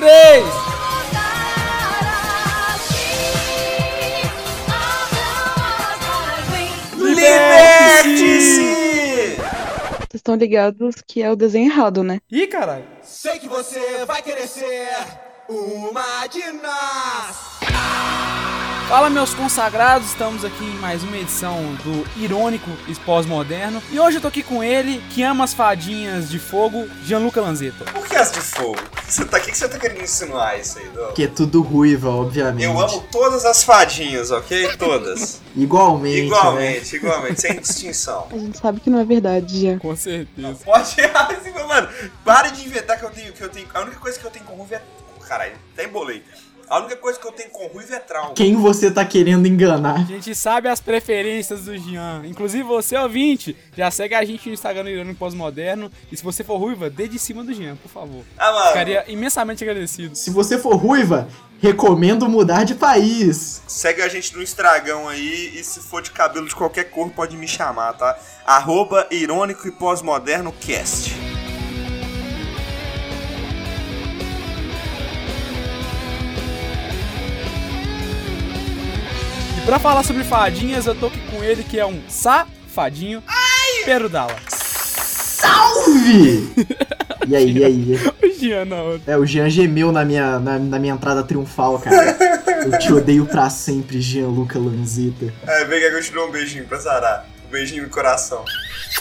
três. Liberte-se! Vocês estão ligados que é o desenho errado, né? Ih, caralho. Sei que você vai querer ser uma de nós! Fala, meus consagrados, estamos aqui em mais uma edição do Irônico e Pós-Moderno. E hoje eu tô aqui com ele, que ama as fadinhas de fogo, Gianluca Lanzetta. Por que as de fogo? Você tá, o que que você tá querendo insinuar isso aí, Dom? Que é tudo ruiva, obviamente. Eu amo todas as fadinhas, ok? Todas. Igualmente. Né? igualmente, igualmente, sem distinção. A gente sabe que não é verdade, já. Com certeza. Pode assim, mano, para de inventar que eu tenho, que eu tenho. A única coisa que eu tenho com ruiva é. Caralho, até embolei. A única coisa que eu tenho com ruiva é trauma. Quem você tá querendo enganar? A gente sabe as preferências do Jean. Inclusive você, ouvinte, já segue a gente no Instagram do Irônico Pós-Moderno. E se você for ruiva, dê de cima do Jean, por favor. Ah, mano. Ficaria imensamente agradecido. Se você for ruiva, recomendo mudar de país. Segue a gente no Instagram aí e se for de cabelo de qualquer cor pode me chamar, tá? Arroba irônico e pós-moderno cast. Pra falar sobre fadinhas, eu tô aqui com ele, que é um safadinho. Pedro Dalla. Salve! E aí, e aí? O Jean não. É, o Jean gemeu na minha, na, na minha entrada triunfal, cara. Eu te odeio pra sempre, Gianluca Lanzetta. É, vem que eu te dou um beijinho pra Sarah. Beijinho no coração.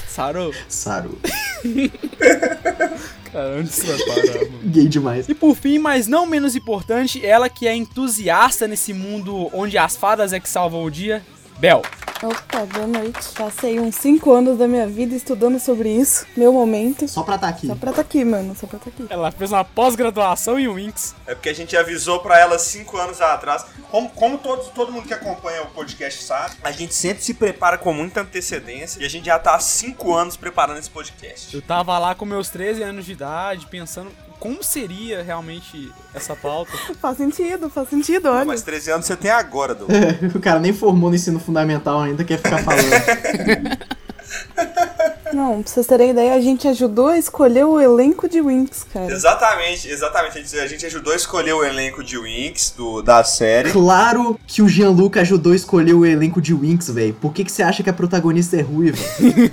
Sarou? Saru. Cara, onde você vai parar, mano? Gay demais. E por fim, mas não menos importante, ela que é entusiasta nesse mundo onde as fadas é que salvam o dia, Bel. Opa, boa noite. Passei uns 5 anos da minha vida estudando sobre isso. Meu momento. Só pra tá aqui. Só pra tá aqui, mano. Só pra tá aqui. Ela fez uma pós-graduação em Winx. É porque a gente avisou pra ela cinco anos atrás. Como, como todos, todo mundo que acompanha o podcast sabe, a gente sempre se prepara com muita antecedência e a gente já tá há cinco anos preparando esse podcast. Eu tava lá com meus 13 anos de idade, pensando como seria realmente essa pauta. Faz sentido, faz sentido, olha. Mas 13 anos você tem agora, Douglas. O cara nem formou no ensino fundamental ainda, quer ficar falando. Não, pra vocês terem ideia, a gente ajudou a escolher o elenco de Winx, cara. Exatamente, exatamente. A gente, a gente ajudou a escolher o elenco de Winx do, da série. claro que o Gianluca ajudou a escolher o elenco de Winx, velho. Por que, que você acha que a protagonista é ruiva?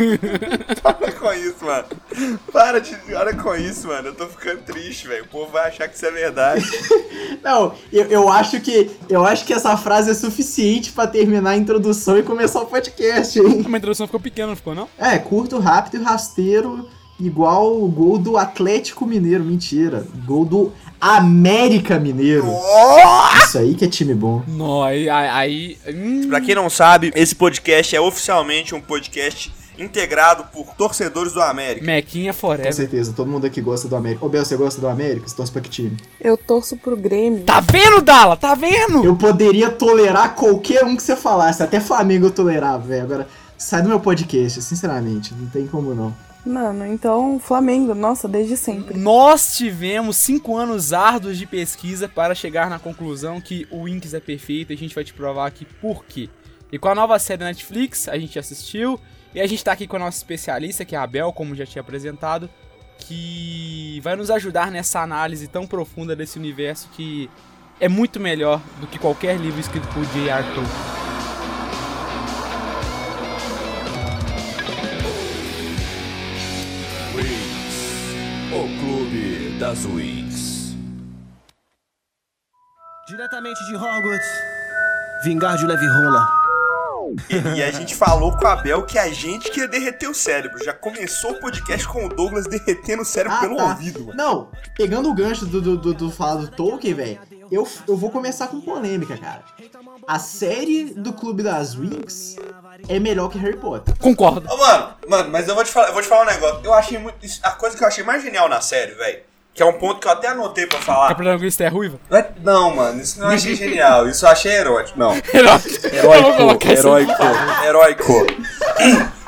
Para com isso, mano. Para de. Para com isso, mano. Eu tô ficando triste, velho. O povo vai achar que isso é verdade. Não, eu, eu acho que eu acho que essa frase é suficiente pra terminar a introdução e começar o podcast, hein? A minha introdução ficou pequena, não ficou, não? É, curto, rápido e rasteiro, igual o gol do Atlético Mineiro. Mentira. Gol do América Mineiro. Isso aí que é time bom. Não, aí. aí, aí hum, pra quem não sabe, esse podcast é oficialmente um podcast integrado por torcedores do América. Mequinha Com Forever. certeza, todo mundo aqui gosta do América. Ô, Bel, você gosta do América? Você torce pra que time? Eu torço pro Grêmio. Tá vendo, Dala? Tá vendo? Eu poderia tolerar qualquer um que você falasse. Até Flamengo eu tolerava, velho. Agora, sai do meu podcast, sinceramente. Não tem como não. Mano, então, Flamengo, nossa, desde sempre. Nós tivemos cinco anos árduos de pesquisa para chegar na conclusão que o Winx é perfeito e a gente vai te provar aqui por quê. E com a nova série da Netflix, a gente assistiu e a gente tá aqui com a nossa especialista, que é a Bel, como já tinha apresentado, que vai nos ajudar nessa análise tão profunda desse universo que é muito melhor do que qualquer livro escrito por J.R. Tolkien. Das Wings. Diretamente de Hogwarts, vingar de leve rola. E, e a gente falou com a Bel que a gente queria derreter o cérebro. Já começou o podcast com o Douglas derretendo o cérebro Ah, pelo tá. ouvido, mano. Não, pegando o gancho do, do, do, do falar do Tolkien, velho, eu, eu vou começar com polêmica, cara. A série do Clube das Winx é melhor que Harry Potter. Concordo. Ô, mano, mano, mas eu vou te falar, eu vou te falar um negócio. Eu achei muito. isso- A coisa que eu achei mais genial na série, velho. Que é um ponto que eu até anotei pra A falar. protagonista é ruiva? Não, é- não, mano, isso não achei genial. Isso eu achei erótico. Não. Heróico, isso heróico, heróico.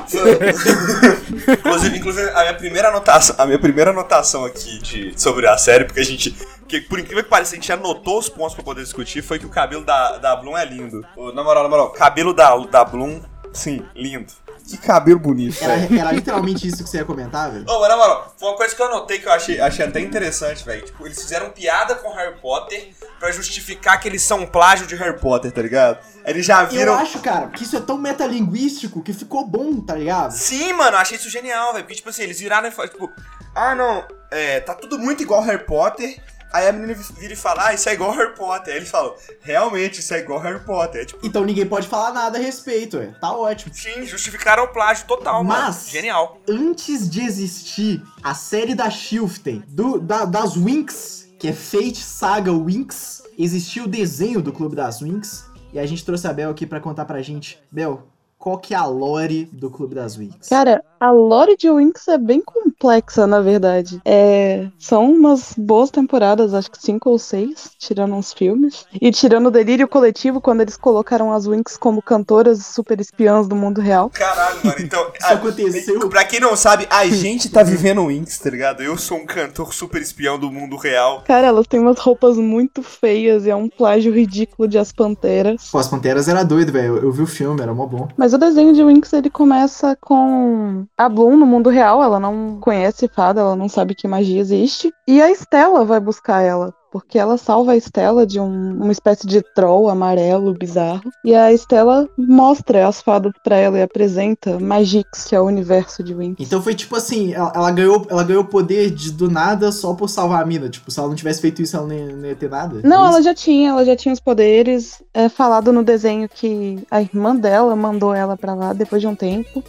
inclusive, inclusive, a minha primeira anotação, a minha primeira anotação aqui de, sobre a série, porque a gente. Que, por incrível que pareça, a gente anotou os pontos pra poder discutir, foi que o cabelo da, da Bloom é lindo. Na moral, na moral, cabelo da, da Bloom Sim, lindo. Que cabelo bonito, Era, era literalmente isso que você ia comentar, velho? Ô, mas na moral, foi uma coisa que eu anotei que eu achei, achei até interessante, velho. Tipo, eles fizeram piada com Harry Potter pra justificar que eles são plágio de Harry Potter, tá ligado? Eles já Eu viram. acho, cara, que isso é tão metalinguístico que ficou bom, tá ligado? Sim, mano, eu achei isso genial, velho. Porque, tipo assim, eles viraram e falaram, tipo, ah, não, é, tá tudo muito igual Harry Potter. Aí a menina vira e fala, ah, isso é igual Harry Potter. Aí eles falam, realmente, isso é igual Harry Potter. É, tipo, Então ninguém pode falar nada a respeito, é. Tá ótimo. sim, justificaram o plágio total, mano. Mas- Genial. Antes de existir a série da Shiften, do, da- das Winx, que é Fate Saga Winx, existia o desenho do Clube das Winx. E a gente trouxe a Bel aqui pra contar pra gente. Bel, qual que é a lore do Clube das Winx? Cara, a lore de Winx é bem complexa, na verdade. É, são umas boas temporadas, acho que cinco ou seis, tirando uns filmes. E tirando o delírio coletivo, quando eles colocaram as Winx como cantoras super espiãs do mundo real. Caralho, mano. Então, Isso aconteceu. Pra quem não sabe, a gente tá vivendo Winx, tá ligado? Eu sou um cantor super espião do mundo real. Cara, elas têm umas roupas muito feias e é um plágio ridículo de As Panteras. Pô, as Panteras era doido, velho. Eu, eu vi o filme, era mó bom. Mas o desenho de Winx ele começa com a Bloom no mundo real, ela não conhece fada, ela não sabe que magia existe. E a Estela vai buscar ela, porque ela salva a Estela de um- uma espécie de troll amarelo bizarro. E a Estela mostra as fadas pra ela e apresenta Magix, que é o universo de Winx. Então foi tipo assim, ela, ela ganhou ela ganhou poder de, do nada só por salvar a mina. Tipo, se ela não tivesse feito isso, ela nem, nem ia ter nada. Não, É ela já tinha, ela já tinha os poderes. É falado no desenho que a irmã dela mandou ela pra lá depois de um tempo,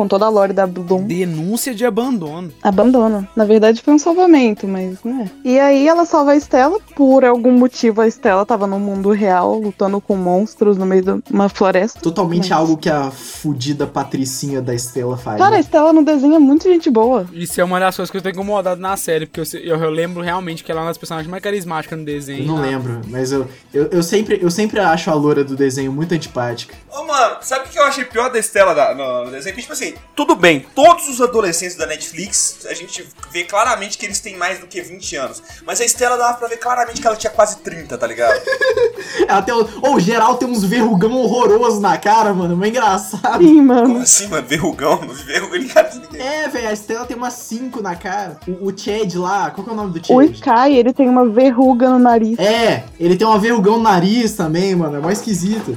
com toda a lore da Bloom. Denúncia de abandono. Abandono. Na verdade foi um salvamento, mas né. E aí ela salva a Estela. Por algum motivo a Estela tava no mundo real, lutando com monstros no meio de uma floresta. Totalmente Mas- algo que a fudida patricinha da Estela faz. Cara, a né? Estela no desenho é muito gente boa. Isso é uma das coisas que eu tô incomodado na série, porque eu, eu, eu lembro realmente que ela é uma das personagens mais carismáticas no desenho. Eu não lembro, mas eu, eu, eu, sempre, eu sempre acho a loura do desenho muito antipática. Ô, mano, sabe o que eu achei pior da Estela da- no, no desenho? Que, tipo assim, tudo bem, todos os adolescentes da Netflix, a gente vê claramente que eles têm mais do que 20 anos. Mas a Estela dava pra ver claramente que ela tinha quase 30, tá ligado? Ela tem. Ô, o geral tem uns verrugão horrorosos na cara, mano. Mas engraçado. Sim, Como mano. assim, mano? Verrugão? Verrugão, ele cara de ninguém. É, velho, a Estela tem umas 5 na cara. O, o Chad lá, qual que é o nome do O Chad? Ikai, ele tem uma verruga no nariz. É, ele tem uma verrugão no nariz também, mano. É mais esquisito.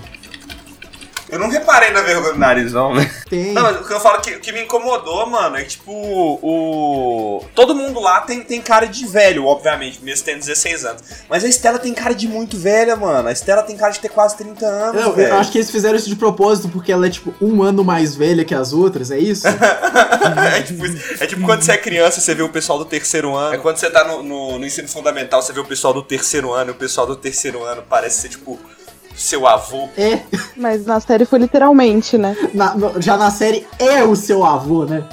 Eu não reparei na vergonha do nariz, não, né? Tem. Não, mas o que eu falo que, que me incomodou, mano, é que, tipo, o. Todo mundo lá tem, tem cara de velho, obviamente, mesmo tendo 16 anos. Mas a Estela tem cara de muito velha, mano. A Estela tem cara de ter quase 30 anos, Eu, velho. eu acho que eles fizeram isso de propósito porque ela é, tipo, um ano mais velha que as outras, é isso? é, tipo, é tipo quando você é criança, você vê o pessoal do terceiro ano. É quando você tá no, no, no ensino fundamental, você vê o pessoal do terceiro ano, e o pessoal do terceiro ano parece ser, tipo, seu avô. É, Mas na série foi literalmente, né? na- no- já na série é o seu avô, né?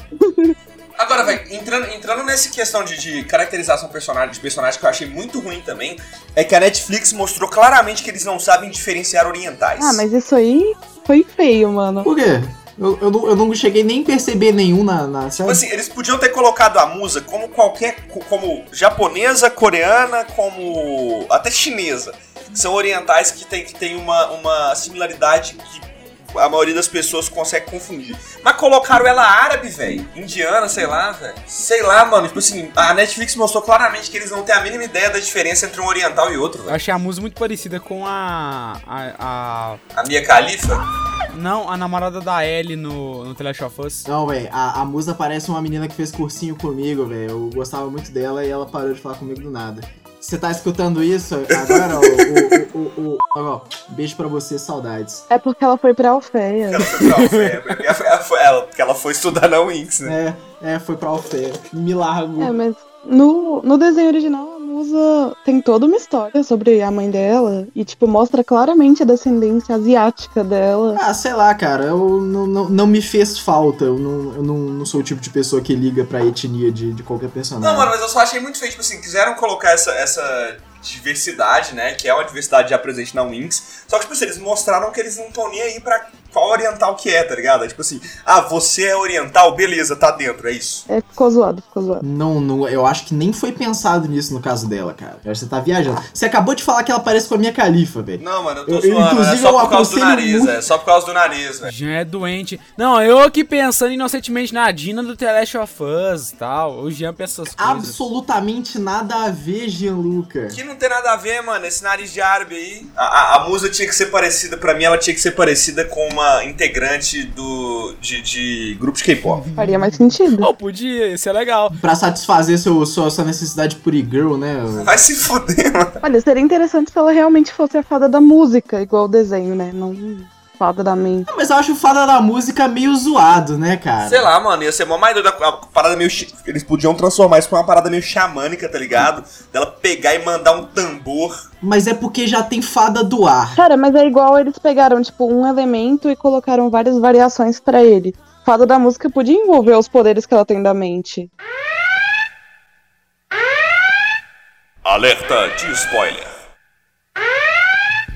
Agora, velho, entrando, entrando nessa questão de, de caracterização personagem, de personagem que eu achei muito ruim também, é que a Netflix mostrou claramente que eles não sabem diferenciar orientais. Ah, mas isso aí foi feio, mano. Por quê? Eu, eu, não, eu não cheguei nem a perceber nenhum na, na série. Tipo assim, eles podiam ter colocado a musa como qualquer. co- como japonesa, coreana, como. até chinesa. São orientais que tem, que tem uma, uma similaridade que a maioria das pessoas consegue confundir. Mas colocaram ela árabe, velho. Indiana, sei lá, velho. Sei lá, mano. Tipo assim, a Netflix mostrou claramente que eles não têm a mínima ideia da diferença entre um oriental e outro, Eu velho. achei a música muito parecida com a. a, A Mia Khalifa. a- não, a namorada da Ellie no, no The Last of Us. Não, velho, a, a Musa parece uma menina que fez cursinho comigo, velho. Eu gostava muito dela e ela parou de falar comigo do nada. Você tá escutando isso agora, ó, o, o, o, ó, beijo pra você, saudades. É porque ela foi pra Alfeia. Ela foi pra Alfé, porque ela foi- ela foi- ela- porque ela foi estudar na Winx, né? É, é, foi pra Alfé. Me largo. É, mas no, no desenho original, tem toda uma história sobre a mãe dela e, tipo, mostra claramente a descendência asiática dela. Ah, sei lá, cara, eu não, não, não me fez falta. Eu, não, eu não, não sou o tipo de pessoa que liga pra etnia de, de qualquer personagem. Não, mano, mas eu só achei muito feio, tipo assim, quiseram colocar essa, essa diversidade, né, que é uma diversidade já presente na Winx, só que, tipo assim, eles mostraram que eles não estão nem aí pra qual oriental que é, tá ligado? É tipo assim, ah, você é oriental, beleza, tá dentro, é isso. É, ficou zoado, ficou zoado. Não, não, eu acho que nem foi pensado nisso no caso dela, cara. Eu acho que você tá viajando. Você acabou de falar que ela parece com a minha califa, velho. Não, mano, eu tô Eu- zoando, é inclusive, só eu por causa do aconselho nariz, muito- é só por causa do nariz, velho. Jean é doente. Não, eu aqui pensando inocentemente na Dina do The Last of Us e tal. O Jean pensa essas coisas. Absolutamente nada a ver, Gianluca. Que não tem nada a ver, mano, esse nariz de árabe aí. A, a, a musa tinha que ser parecida, pra mim, ela tinha que ser parecida com uma integrante do de, de grupo de K-pop. Faria mais sentido. Oh, podia, isso é legal. Pra satisfazer seu, sua, sua necessidade por e-girl, né? Vai se foder, mano. Olha, seria interessante se ela realmente fosse a fada da música, igual o desenho, né? Não fada da mente. Não, Mas eu acho o fada da música meio zoado, né, cara? Sei lá, mano, ia ser mó mais doida. A parada meio. Eles podiam transformar isso pra uma parada meio xamânica, tá ligado? Dela pegar e mandar um tambor. Mas é porque já tem fada do ar. Cara, mas é igual eles pegaram, tipo, um elemento e colocaram várias variações pra ele. Fada da música podia envolver os poderes que ela tem da mente. Alerta de spoiler.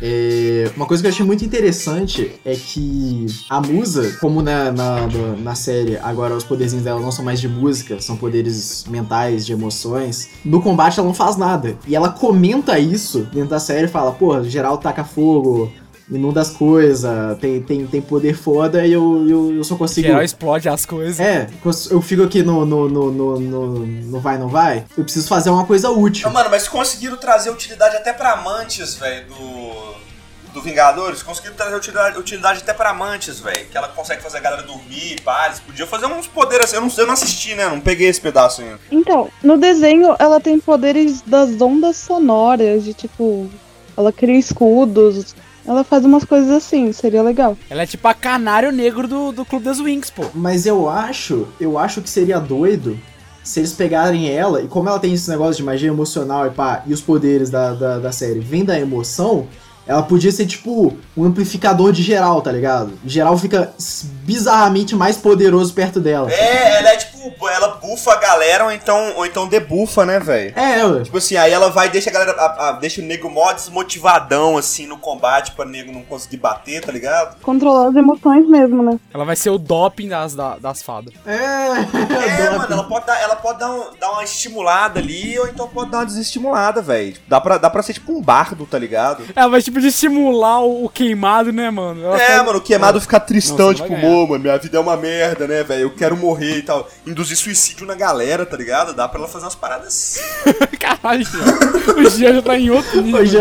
É, uma coisa que eu achei muito interessante é que a musa, como na, na, na- série agora os poderzinhos dela não são mais de música, são poderes mentais, de emoções, no combate ela não faz nada. E ela comenta isso dentro da série e fala, pô, geral taca fogo, inunda as coisas, tem, tem, tem poder foda e eu, eu, eu só consigo. Geral explode as coisas. É, eu fico aqui no, no, no, no, no, no vai, não vai. Eu preciso fazer uma coisa útil. Não, mano, mas conseguiram trazer utilidade até pra amantes, velho, do. Do Vingadores, conseguiram trazer utilidade, utilidade até pra amantes, velho. Que ela consegue fazer a galera dormir, pá. Eles podiam fazer uns poderes assim. Eu não, eu não assisti, né? Não peguei esse pedaço ainda. Então, no desenho ela tem poderes das ondas sonoras, de tipo, ela cria escudos, ela faz umas coisas assim, seria legal. Ela é tipo a canário negro do, do Clube das Wings, pô. Mas eu acho, eu acho que seria doido se eles pegarem ela, e como ela tem esse negócio de magia emocional e pá, e os poderes da, da, da série vêm da emoção, ela podia ser tipo um amplificador de geral, tá ligado? Geral fica bizarramente mais poderoso perto dela. É, ela é tipo. Ela bufa a galera ou então, ou então debufa, né, velho? É, ué. Tipo assim, aí ela vai e deixa a galera. a- a- deixa o nego mó desmotivadão, assim, no combate pra nego não conseguir bater, tá ligado? Controlar as emoções mesmo, né? Ela vai ser o doping das, da- das fadas. É, É, mano, ela pode dar, ela pode dar, um- dar uma estimulada ali, ou então pode dar uma desestimulada, velho. Dá pra, dá pra ser tipo um bardo, tá ligado? Ela vai tipo de simular o, o queimado, né, mano? Ela É, tá- mano, o queimado fica tristão, Não, você tipo, pô, mano, minha vida é uma merda, né, velho? Eu quero morrer e tal. Induzir suicídio na galera, tá ligado? Dá pra ela fazer umas paradas. Caralho, Jean. o Jean já tá em outro nível. Hoje,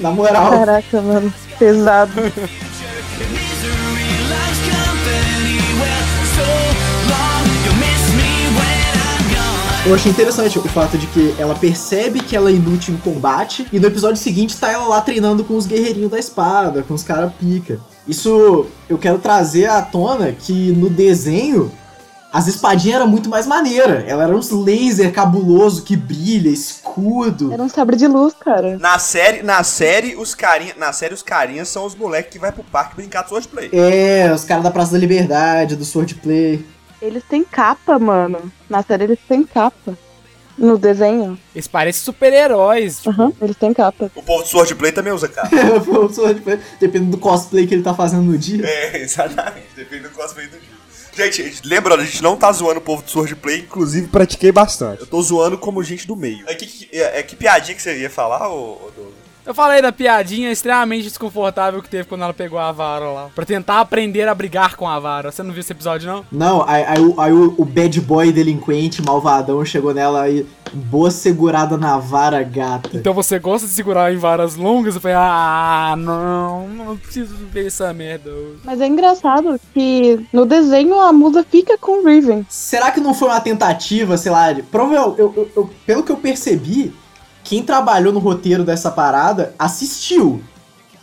na moral. Caraca, mano, pesado. Eu achei interessante o fato de que ela percebe que ela é inútil em combate e no episódio seguinte tá ela lá treinando com os guerreirinhos da espada, com os cara pica. Isso eu quero trazer à tona que no desenho as espadinhas eram muito mais maneira. Ela era uns laser cabuloso que brilha, escudo. Era um sabre de luz, cara. Na série, na série, os carinha, na série, os carinhas são os moleques que vai pro parque brincar de swordplay. É, os caras da Praça da Liberdade, do Swordplay. Eles têm capa, mano. Na série eles têm capa. No desenho. Eles parecem super-heróis. Tipo, Aham, eles têm capa. O povo de swordplay também usa cara. O Swordplay, Dependendo do cosplay que ele tá fazendo no dia. É, exatamente. Depende do cosplay do dia. Gente, lembrando, a gente não tá zoando o povo do swordplay, inclusive pratiquei bastante. Eu tô zoando como gente do meio. É que, é, é que piadinha que você ia falar, ô, ô Douglas? Eu falei da piadinha extremamente desconfortável que teve quando ela pegou a vara lá. Pra tentar aprender a brigar com a vara. Você não viu esse episódio, não? Não, aí, aí o- aí o, o bad boy delinquente, malvadão, chegou nela e boa segurada na vara gata. Então você gosta de segurar em varas longas? Eu falei, ah, não, não preciso ver essa merda hoje. Mas é engraçado que no desenho a musa fica com o Riven. Será que não foi uma tentativa, sei lá, de- provavelmente, eu, eu- eu- pelo que eu percebi, quem trabalhou no roteiro dessa parada assistiu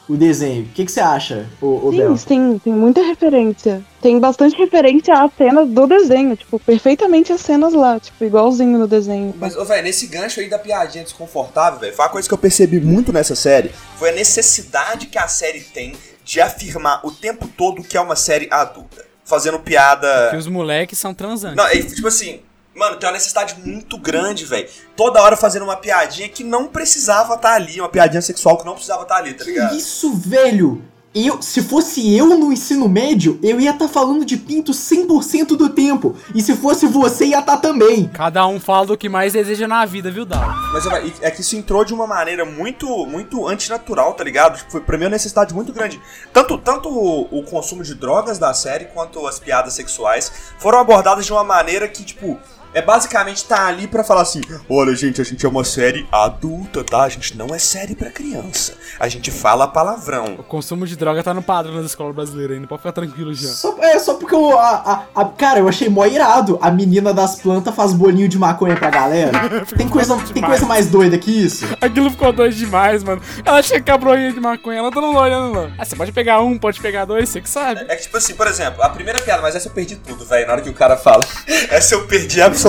o desenho. O que, que você acha, Bel? Sim, sim, tem muita referência. Tem bastante referência às cenas do desenho, tipo, perfeitamente as cenas lá, tipo, igualzinho no desenho. Mas, ô, velho, nesse gancho aí da piadinha desconfortável, velho, foi uma coisa que eu percebi muito nessa série. Foi a necessidade que a série tem de afirmar o tempo todo que é uma série adulta. Fazendo piada. Que os moleques são transantes. Não, é tipo assim, mano, tem uma necessidade muito grande, velho. Toda hora fazendo uma piadinha que não precisava estar ali, uma piadinha sexual que não precisava estar ali, tá ligado? Que isso, velho? eu, se fosse eu no ensino médio, eu ia estar falando de pinto 100% do tempo. E se fosse você, ia estar também. Cada um fala do que mais deseja na vida, viu, Dal? Mas é que isso entrou de uma maneira muito, muito antinatural, tá ligado? Tipo, foi pra mim uma necessidade muito grande. Tanto, tanto o, o consumo de drogas da série quanto as piadas sexuais foram abordadas de uma maneira que, tipo, é basicamente tá ali pra falar assim: olha, gente, a gente é uma série adulta, tá? A gente não é série pra criança. A gente fala palavrão. O consumo de droga tá no padrão das escolas brasileiras ainda, pode ficar tranquilo já. Só, é, só porque eu, a, a- a- Cara, eu achei mó irado. A menina das plantas faz bolinho de maconha pra galera. Tem coisa, tem demais. coisa mais doida que isso? Aquilo ficou doido demais, mano. Ela chega com a broinha de maconha, ela tá não olhando lá. Ah, você pode pegar um, pode pegar dois, você que sabe. É que, tipo assim, por exemplo, a primeira piada, mas essa eu perdi tudo, velho. Na hora que o cara fala. essa eu perdi absolutamente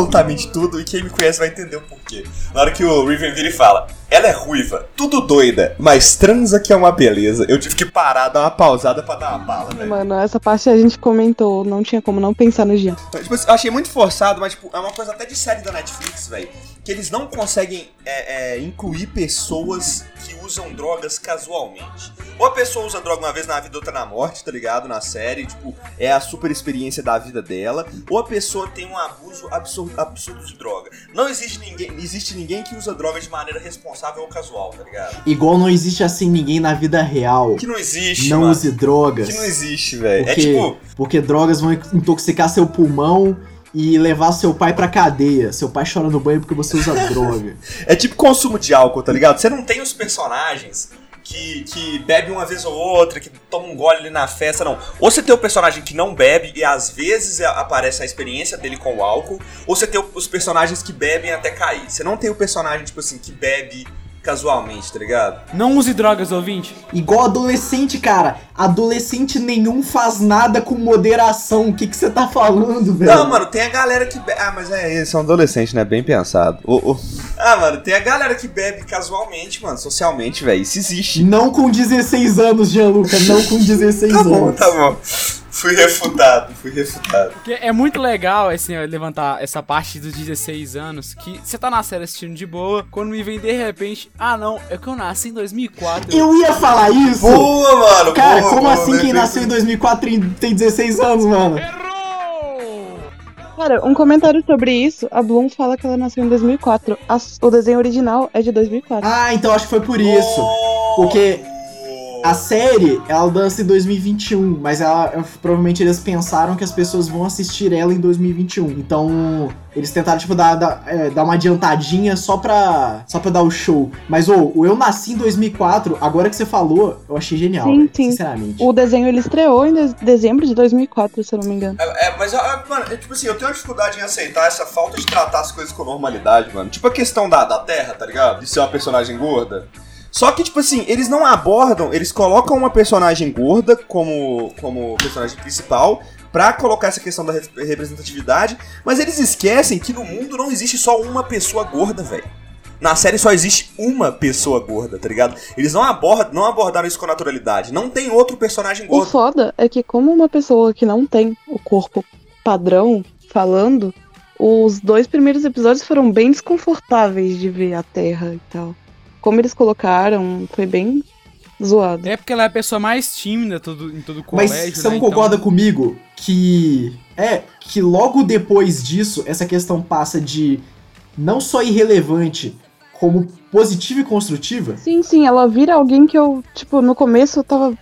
tudo e quem me conhece vai entender o porquê. Na hora que o Riven vira e fala: ela é ruiva, tudo doida, mas transa que é uma beleza. Eu tive que parar, dar uma pausada pra dar uma bala, velho. Mano, essa parte a gente comentou, não tinha como não pensar no Jean. Tipo, eu achei muito forçado, mas tipo, é uma coisa até de série da Netflix, velho. Que eles não conseguem é, é, incluir pessoas que usam drogas casualmente. Ou a pessoa usa droga uma vez na vida, outra na morte, tá ligado? Na série, tipo, é a super experiência da vida dela. Ou a pessoa tem um abuso absurdo, absurdo de droga. Não existe ninguém, existe ninguém que usa droga de maneira responsável ou casual, tá ligado? Igual não existe assim ninguém na vida real. Que não existe, Não mano. use drogas. Que não existe, velho. É tipo. porque drogas vão intoxicar seu pulmão e levar seu pai pra cadeia. Seu pai chora no banho porque você usa droga. É tipo consumo de álcool, tá ligado? Você não tem os personagens que, que bebe uma vez ou outra, que toma um gole ali na festa, não. Ou você tem o personagem que não bebe e às vezes aparece a experiência dele com o álcool, ou você tem os personagens que bebem até cair. Você não tem o personagem, tipo assim, que bebe casualmente, tá ligado? Não use drogas, ouvinte. Igual adolescente, cara. Adolescente nenhum faz nada com moderação. O que que você tá falando, velho? Não, mano, tem a galera que bebe. Ah, mas é, eles são adolescentes, né? Bem pensado. O- o- Ah, mano, tem a galera que bebe casualmente, mano, socialmente, velho. Isso existe. Não com 16 anos, Gianluca. Não com 16 Tá bom, anos. tá bom. Fui refutado, fui refutado. Porque é muito legal, assim, levantar essa parte dos 16 anos, que você tá na série assistindo de boa, quando me vem de repente, ah não, é que eu nasci em 2004. Eu ia falar isso. Boa, mano! Cara, boa, como boa, assim quem nasceu em 2004 tem- tem 16 anos, mano? Cara, um comentário sobre isso, a Bloom fala que ela nasceu em 2004. A- o desenho original é de 2004. Ah, então acho que foi por isso. Oh, Porque A série, ela lança em 2021, mas ela, provavelmente eles pensaram que as pessoas vão assistir ela em 2021. Então, eles tentaram, tipo, dar, dar, é, dar uma adiantadinha só pra, só pra dar o show. Mas, ô, o Eu Nasci em 2004, agora que você falou, eu achei genial, Sim, sim. sinceramente. O desenho ele estreou em de- dezembro de 2004, se eu não me engano. É, é, mas, ah, mano, é, tipo assim, eu tenho uma dificuldade em aceitar essa falta de tratar as coisas com normalidade, mano. Tipo a questão da, da Terra, tá ligado? De ser uma personagem gorda. Só que, tipo assim, eles não abordam, eles colocam uma personagem gorda como, como personagem principal pra colocar essa questão da re- representatividade, mas eles esquecem que no mundo não existe só uma pessoa gorda, velho. Na série só existe uma pessoa gorda, tá ligado? Eles não abordam, não abordaram isso com naturalidade. Não tem outro personagem O gordo. foda é que, como uma pessoa que não tem o corpo padrão falando, os dois primeiros episódios foram bem desconfortáveis de ver a Terra e tal. Como eles colocaram, foi bem zoado. É porque ela é a pessoa mais tímida todo, em todo o Mas colégio. você né? não Então- concorda comigo que. É, que logo depois disso, essa questão passa de não só irrelevante, como positiva e construtiva? Sim, sim, ela vira alguém que eu, tipo, no começo eu tava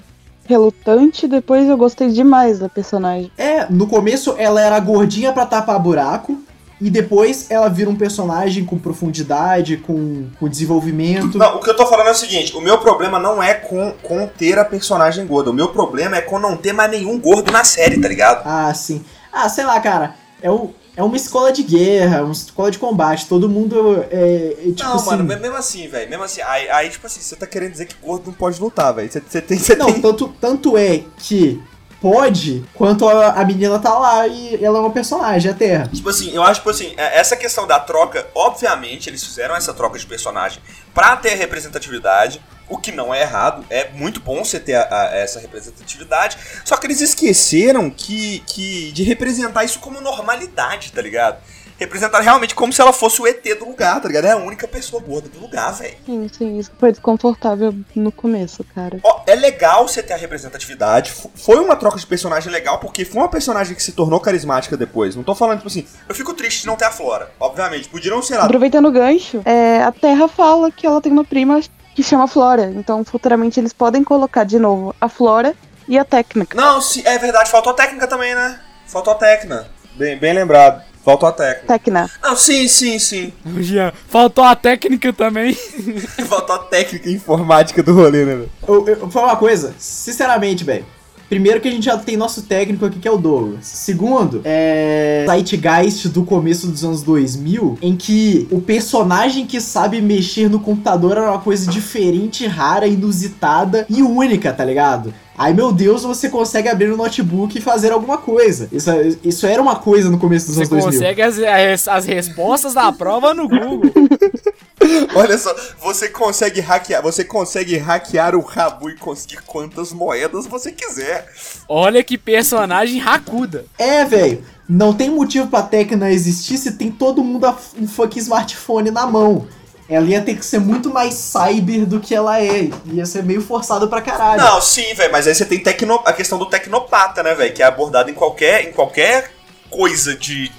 relutante, depois eu gostei demais da personagem. É, no começo ela era gordinha pra tapar buraco, e depois ela vira um personagem com profundidade, com, com desenvolvimento. Não, o que eu tô falando é o seguinte: o meu problema não é com, com ter a personagem gorda. O meu problema é com não ter mais nenhum gordo na série, tá ligado? Ah, sim. Ah, sei lá, cara. É, um, é uma escola de guerra, uma escola de combate. Todo mundo é, é, tipo não, assim. mano, mesmo assim, velho. Mesmo assim, aí, aí, tipo assim, você tá querendo dizer que gordo não pode lutar, velho. Você você tem. Você Não, tem... tanto, tanto é que pode, quanto a, a menina tá lá e ela é uma personagem, a Terra. Tipo assim, eu acho, tipo assim, é- essa questão da troca, obviamente, eles fizeram essa troca de personagem pra ter representatividade, o que não é errado, é muito bom você ter a- a- essa representatividade, só que eles esqueceram que, que de representar isso como normalidade, tá ligado? Representada realmente como se ela fosse o ET do lugar, tá ligado? É a única pessoa gorda do lugar, velho. Sim, sim, isso foi desconfortável no começo, cara. Ó, é legal você ter a representatividade. Foi uma troca de personagem legal, porque foi uma personagem que se tornou carismática depois. Não tô falando, tipo assim, eu fico triste de não ter a Flora. Obviamente, podiam ser lá. Aproveitando o gancho, é, a Terra fala que ela tem uma prima que chama Flora. Então, futuramente, eles podem colocar de novo a Flora e a técnica. Não, se, é verdade, faltou a técnica também, né? Faltou a técnica. Bem, bem lembrado. Faltou a técnica. Tecna. Não, sim, sim, sim. Jean, faltou a técnica também. Faltou a técnica informática do rolê, né, velho? Eu, eu, vou falar uma coisa, sinceramente, velho. Primeiro que a gente já tem nosso técnico aqui, que é o Douglas. Segundo, é... Zeitgeist do começo dos anos 2000, em que o personagem que sabe mexer no computador era uma coisa diferente, rara, inusitada e única, tá ligado? Aí, meu Deus, você consegue abrir o notebook e fazer alguma coisa. Isso, isso era uma coisa no começo dos Você anos 2000. consegue as, as, as respostas da prova no Google. Olha só, você consegue hackear, você consegue hackear o Rabu e conseguir quantas moedas você quiser. Olha que personagem racuda. É, velho. Não tem motivo pra Tecna existir se tem todo mundo a- um fucking smartphone na mão. Ela ia ter que ser muito mais cyber do que ela é. Ia ser meio forçado pra caralho. Não, sim, velho, mas aí você tem tecno, a questão do tecnopata, né, velho, que é abordado em qualquer, em qualquer coisa de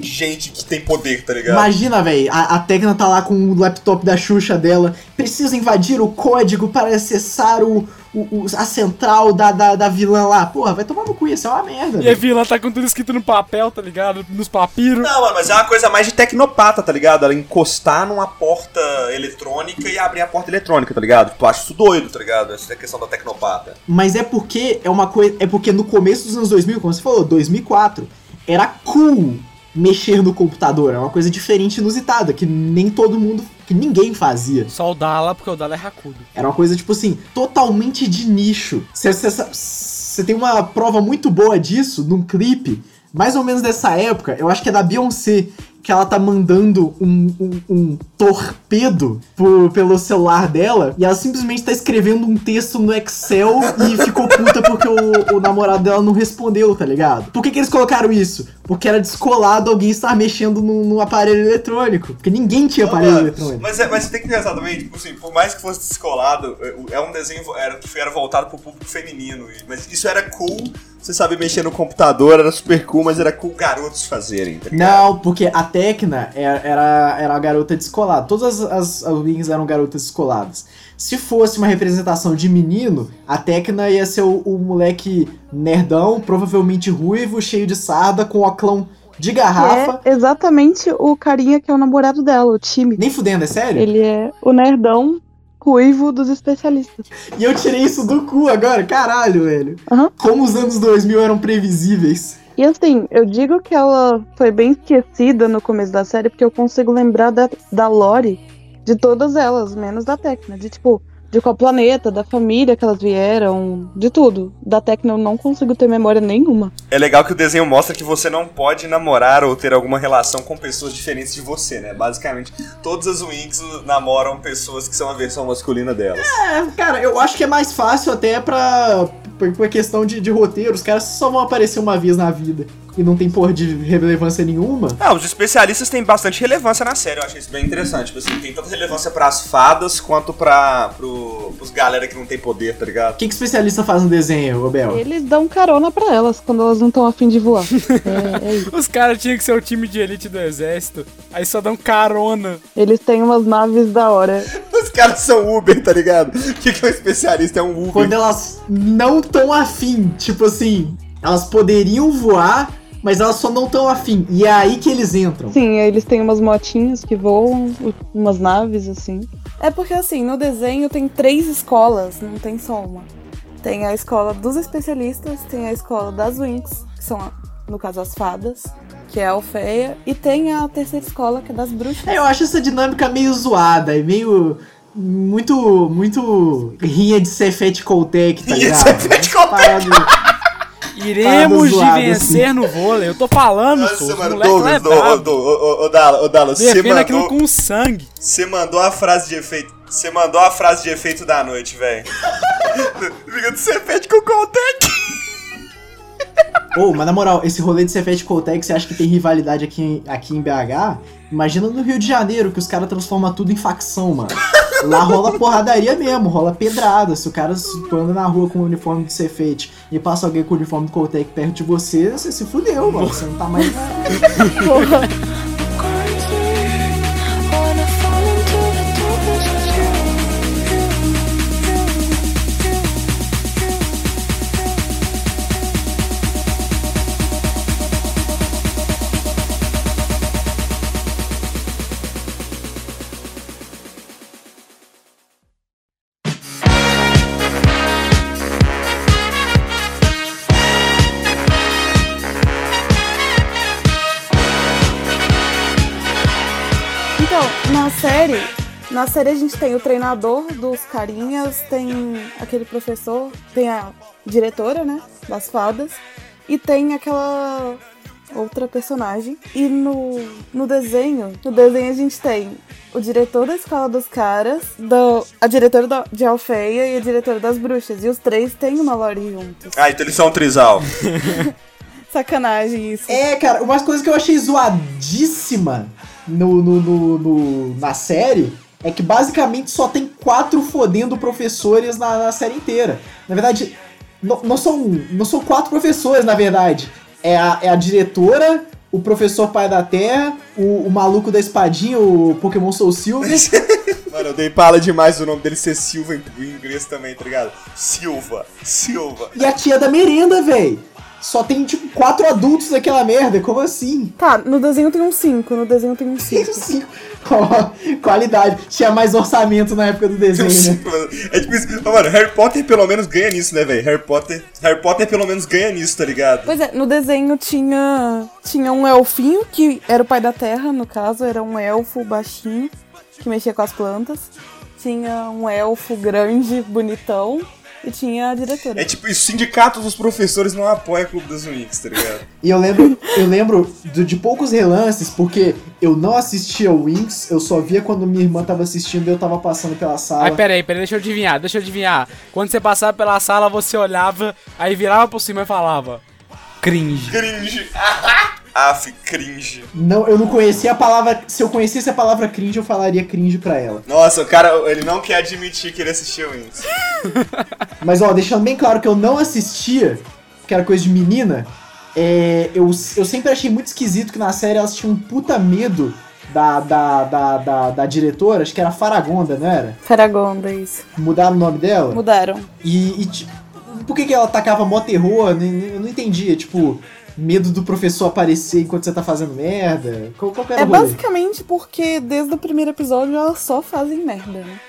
gente que tem poder, tá ligado? Imagina, velho, a, a Tecna tá lá com o laptop da Xuxa dela. Precisa invadir o código para acessar o, o- o- a central da, da, da vilã lá. Porra, vai tomar no cu, isso é uma merda. E a velho. vilã tá com tudo escrito no papel, tá ligado? Nos papiros. Não, mano, mas é uma coisa mais de tecnopata, tá ligado? Ela encostar numa porta eletrônica e abrir a porta eletrônica, tá ligado? Tu acha isso doido, tá ligado? Essa é a questão da tecnopata. Mas é porque é uma coisa. É porque no começo dos anos 2000, como você falou, 2004, era cool mexer no computador. É uma coisa diferente, inusitada, que nem todo mundo. que ninguém fazia. Só o Dala, porque o Dala é racudo. Era uma coisa, tipo assim, totalmente de nicho. Você tem uma prova muito boa disso num clipe, mais ou menos dessa época, eu acho que é da Beyoncé, que ela tá mandando um, um- um torpedo pro- pelo celular dela, e ela simplesmente tá escrevendo um texto no Excel e ficou puta porque o, o namorado dela não respondeu, tá ligado? Por que, que eles colocaram isso? Porque era descolado alguém estar mexendo num, num aparelho eletrônico. Porque ninguém tinha aparelho Mano, eletrônico. Mas, é- mas você tem que pensar também, tipo assim, por mais que fosse descolado, é- é um desenho era, que era voltado pro público feminino. Mas isso era cool, você saber mexer no computador, era super cool, mas era cool garotos fazerem, tá ligado? Não, porque a Tecna era, era, era a garota descolada. Todas as, as, as Wings eram garotas descoladas. Se fosse uma representação de menino, a Tecna ia ser o, o moleque nerdão, provavelmente ruivo, cheio de sarda, com oclão de garrafa. é exatamente o carinha que é o namorado dela, o time. Nem fudendo, é sério? Ele é o nerdão ruivo dos especialistas. E eu tirei isso do cu agora, caralho, velho. Aham. Como os anos 2000 eram previsíveis. E assim, eu digo que ela foi bem esquecida no começo da série, porque eu consigo lembrar da, da Lore de todas elas, menos da Tecna. De tipo, de qual planeta, da família que elas vieram, de tudo. Da Tecna eu não consigo ter memória nenhuma. É legal que o desenho mostra que você não pode namorar ou ter alguma relação com pessoas diferentes de você, né? Basicamente, todas as Winx namoram pessoas que são a versão masculina delas. É, cara, eu acho que é mais fácil até pra, por, por questão de, de roteiro. Os caras só vão aparecer uma vez na vida e não tem porra de relevância nenhuma. Ah, os especialistas têm bastante relevância na série, eu achei isso bem interessante. Tipo assim, tem tanta relevância pras fadas quanto pra, pro, pros galera que não tem poder, tá ligado? O que, que especialista faz no desenho, Obel? Eles dão carona pra elas quando elas não estão afim de voar. É, é isso. Os caras tinham que ser o time de elite do exército. Aí só dão carona. Eles têm umas naves da hora. Os caras são Uber, tá ligado? O que, que é um especialista? É um Uber. Quando elas não tão afim, tipo assim, elas poderiam voar, mas elas só não tão afim. E é aí que eles entram. Sim, eles têm umas motinhas que voam, umas naves assim. É porque assim, no desenho tem três escolas, não tem só uma. Tem a escola dos especialistas, tem a escola das Winx, que são, no caso, as fadas, que é a Alfeia, e tem a terceira escola, que é das bruxas. É, eu acho essa dinâmica meio zoada, é meio. Muito. Muito. rinha de Cefete Coltec, tá Rinha de ligado? Cefete paradas- Iremos de vencer no vôlei. Eu tô falando, Nossa, pô. mano, é Douglas, ô, brabo. ô, Dala, você aquilo mandou, com sangue. você mandou a frase de efeito. Você mandou a frase de efeito da noite, velho. Liga do Cepete com o Contec. Ô, mas na moral, esse rolê de Cefete Coltec, você acha que tem rivalidade aqui, em- aqui em BH? Imagina no Rio de Janeiro, que os caras transformam tudo em facção, mano. Lá rola porradaria mesmo, rola pedrada. Se o cara se- tu anda na rua com o uniforme de Cefete e passa alguém com o uniforme do Coltec perto de você, você se fudeu, mano. Você não tá mais. série, na série a gente tem o treinador dos carinhas, tem aquele professor, tem a diretora, né, das fadas, e tem aquela outra personagem. E no, no desenho, no desenho a gente tem o diretor da escola dos caras, do, a diretora da- de Alfeia e a diretora das bruxas. E os três têm uma lore juntos. Ah, então eles são um trisal. Sacanagem isso. É, cara, uma coisa que eu achei zoadíssima no, no, no- no- na série é que basicamente só tem quatro fodendo professores na, na série inteira. Na verdade, não, não são, não são quatro professores, na verdade. É a, é a diretora, o professor pai da terra, o, o maluco da espadinha, o Pokémon Soul Silver. Mano, eu dei pala demais o nome dele ser Silva em inglês também, tá ligado? Silva, Silva. e a tia da merenda, véi. Só tem, tipo, quatro adultos naquela merda. Como assim? Tá, no desenho tem um 5, no desenho tem um 5. Cinco. Ó, Qualidade. Tinha mais orçamento na época do desenho, né? É tipo isso. Mas, Mano, Harry Potter pelo menos ganha nisso, né, velho? Harry Potter. Harry Potter pelo menos ganha nisso, tá ligado? Pois é, no desenho tinha tinha um elfinho, que era o pai da terra, no caso, era um elfo baixinho, que mexia com as plantas. Tinha um elfo grande, bonitão, e tinha a diretora. É tipo, os sindicatos dos professores não apoiam o Clube das Winx, tá ligado? E eu lembro, eu lembro do- de poucos relances, porque eu não assistia o Winx, eu só via quando minha irmã tava assistindo e eu tava passando pela sala. Aí, peraí, peraí, deixa eu adivinhar, deixa eu adivinhar. Quando você passava pela sala, você olhava, aí virava por cima e falava. Cringe. Cringe. Af, cringe. Não, eu não conhecia a palavra. Se eu conhecesse a palavra cringe, eu falaria cringe pra ela. Nossa, o cara, ele não quer admitir que ele assistiu Winx. Mas ó, deixando bem claro que eu não assistia, que era coisa de menina, é, eu, eu sempre achei muito esquisito que na série elas tinham um puta medo da, da, da, da, da diretora, acho que era Faragonda, não era? Faragonda, isso. Mudaram o nome dela? Mudaram. E, e, tipo, por que, que ela tacava mó terror? Eu não entendia, tipo, medo do professor aparecer enquanto você tá fazendo merda? Qual, qual era É o rolê? basicamente porque desde o primeiro episódio elas só fazem merda, né?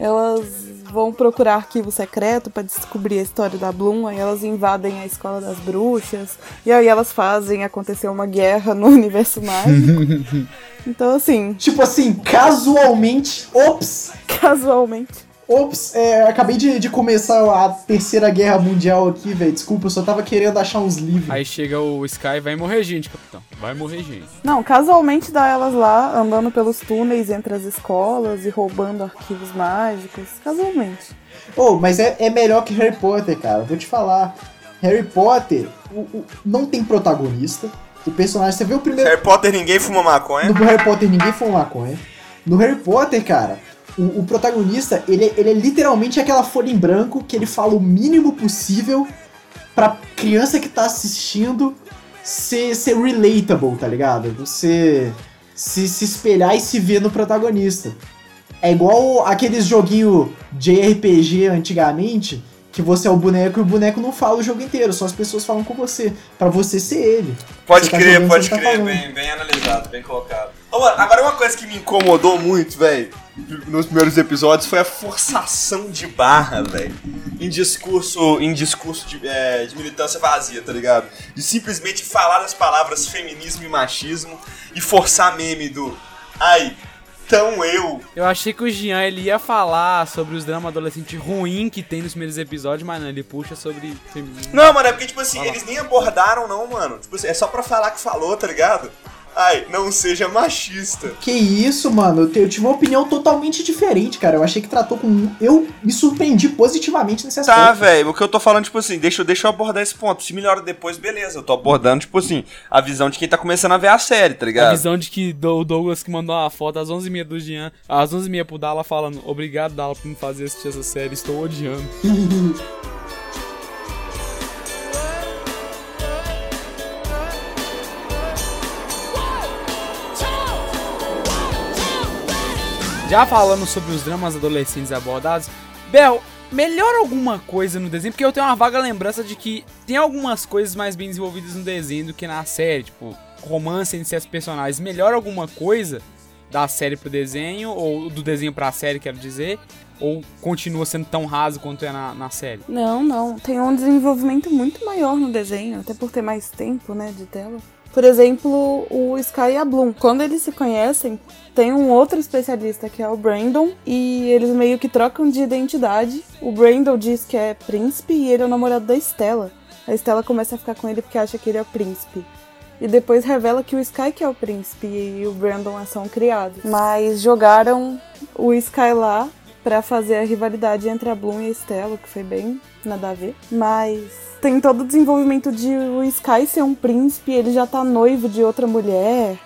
Elas vão procurar arquivo secreto pra descobrir a história da Bloom, aí elas invadem a escola das bruxas, e aí elas fazem acontecer uma guerra no universo mágico. então, assim, Tipo assim, casualmente, ops, casualmente. Ops, é, acabei de, de começar a terceira guerra mundial aqui, velho, desculpa, eu só tava querendo achar uns livros. Aí chega o Sky e vai morrer gente, capitão. Vai morrer gente. Não, casualmente dá elas lá andando pelos túneis entre as escolas e roubando arquivos mágicos. Casualmente. Oh, mas é, é melhor que Harry Potter, cara. Vou te falar. Harry Potter o- o- não tem protagonista. O personagem, você vê o primeiro. Harry Potter ninguém fuma maconha. No Harry Potter ninguém foi maconha. No Harry Potter, cara, o, o protagonista, ele, é- ele é literalmente aquela folha em branco que ele fala o mínimo possível pra criança que tá assistindo ser, ser relatable, tá ligado? Você se, se espelhar e se ver no protagonista. É igual aqueles joguinho de RPG antigamente, que você é o boneco e o boneco não fala o jogo inteiro, só as pessoas falam com você, Pra você ser ele. Pode tá crer, pode tá crer. falando. bem, bem analisado, bem colocado. Agora uma coisa que me incomodou muito, velho, nos primeiros episódios foi a forçação de barra, velho. Em discurso, em discurso de, é, de militância vazia, tá ligado? De simplesmente falar as palavras feminismo e machismo e forçar meme do. Ai, tão eu. Eu achei que o Jean ele ia falar sobre os dramas adolescentes ruins que tem nos primeiros episódios, mas não, ele puxa sobre feminismo. Não, mano, é porque, tipo assim, lá. eles nem abordaram, não, mano. Tipo assim, é só pra falar que falou, tá ligado? Ai, não seja machista. Que isso, mano. Eu te- eu tive uma opinião totalmente diferente, cara. Eu achei que tratou com. Eu me surpreendi positivamente nesse aspecto. Tá, velho, o que eu tô falando, tipo assim, deixa, eu- deixa eu abordar esse ponto. Se melhora depois, beleza. Eu tô abordando, tipo assim, a visão de quem tá começando a ver a série, tá A ligado? visão de que o Douglas que mandou uma foto às 11h30 do Jean, às 11h30 pro Dala falando, obrigado Dala por me fazer assistir essa série, estou odiando. Já falando sobre os dramas adolescentes abordados, Bel, melhora alguma coisa no desenho? Porque eu tenho uma vaga lembrança de que tem algumas coisas mais bem desenvolvidas no desenho do que na série, tipo, romance entre certos personagens. Melhora alguma coisa da série pro desenho, ou do desenho pra série, quero dizer? Ou continua sendo tão raso quanto é na, na série? Não, não. Tem um desenvolvimento muito maior no desenho, até por ter mais tempo, né, de tela. Por exemplo, o Sky e a Bloom. Quando eles se conhecem, tem um outro especialista que é o Brandon, e eles meio que trocam de identidade. O Brandon diz que é príncipe e ele é o namorado da Stella. A Stella começa a ficar com ele porque acha que ele é o príncipe. E depois revela que o Sky que é o príncipe e o Brandon são criados. Mas jogaram o Sky lá pra fazer a rivalidade entre a Bloom e a Stella, que foi bem nada a ver. Mas tem todo o desenvolvimento de o Sky ser um príncipe, ele já tá noivo de outra mulher.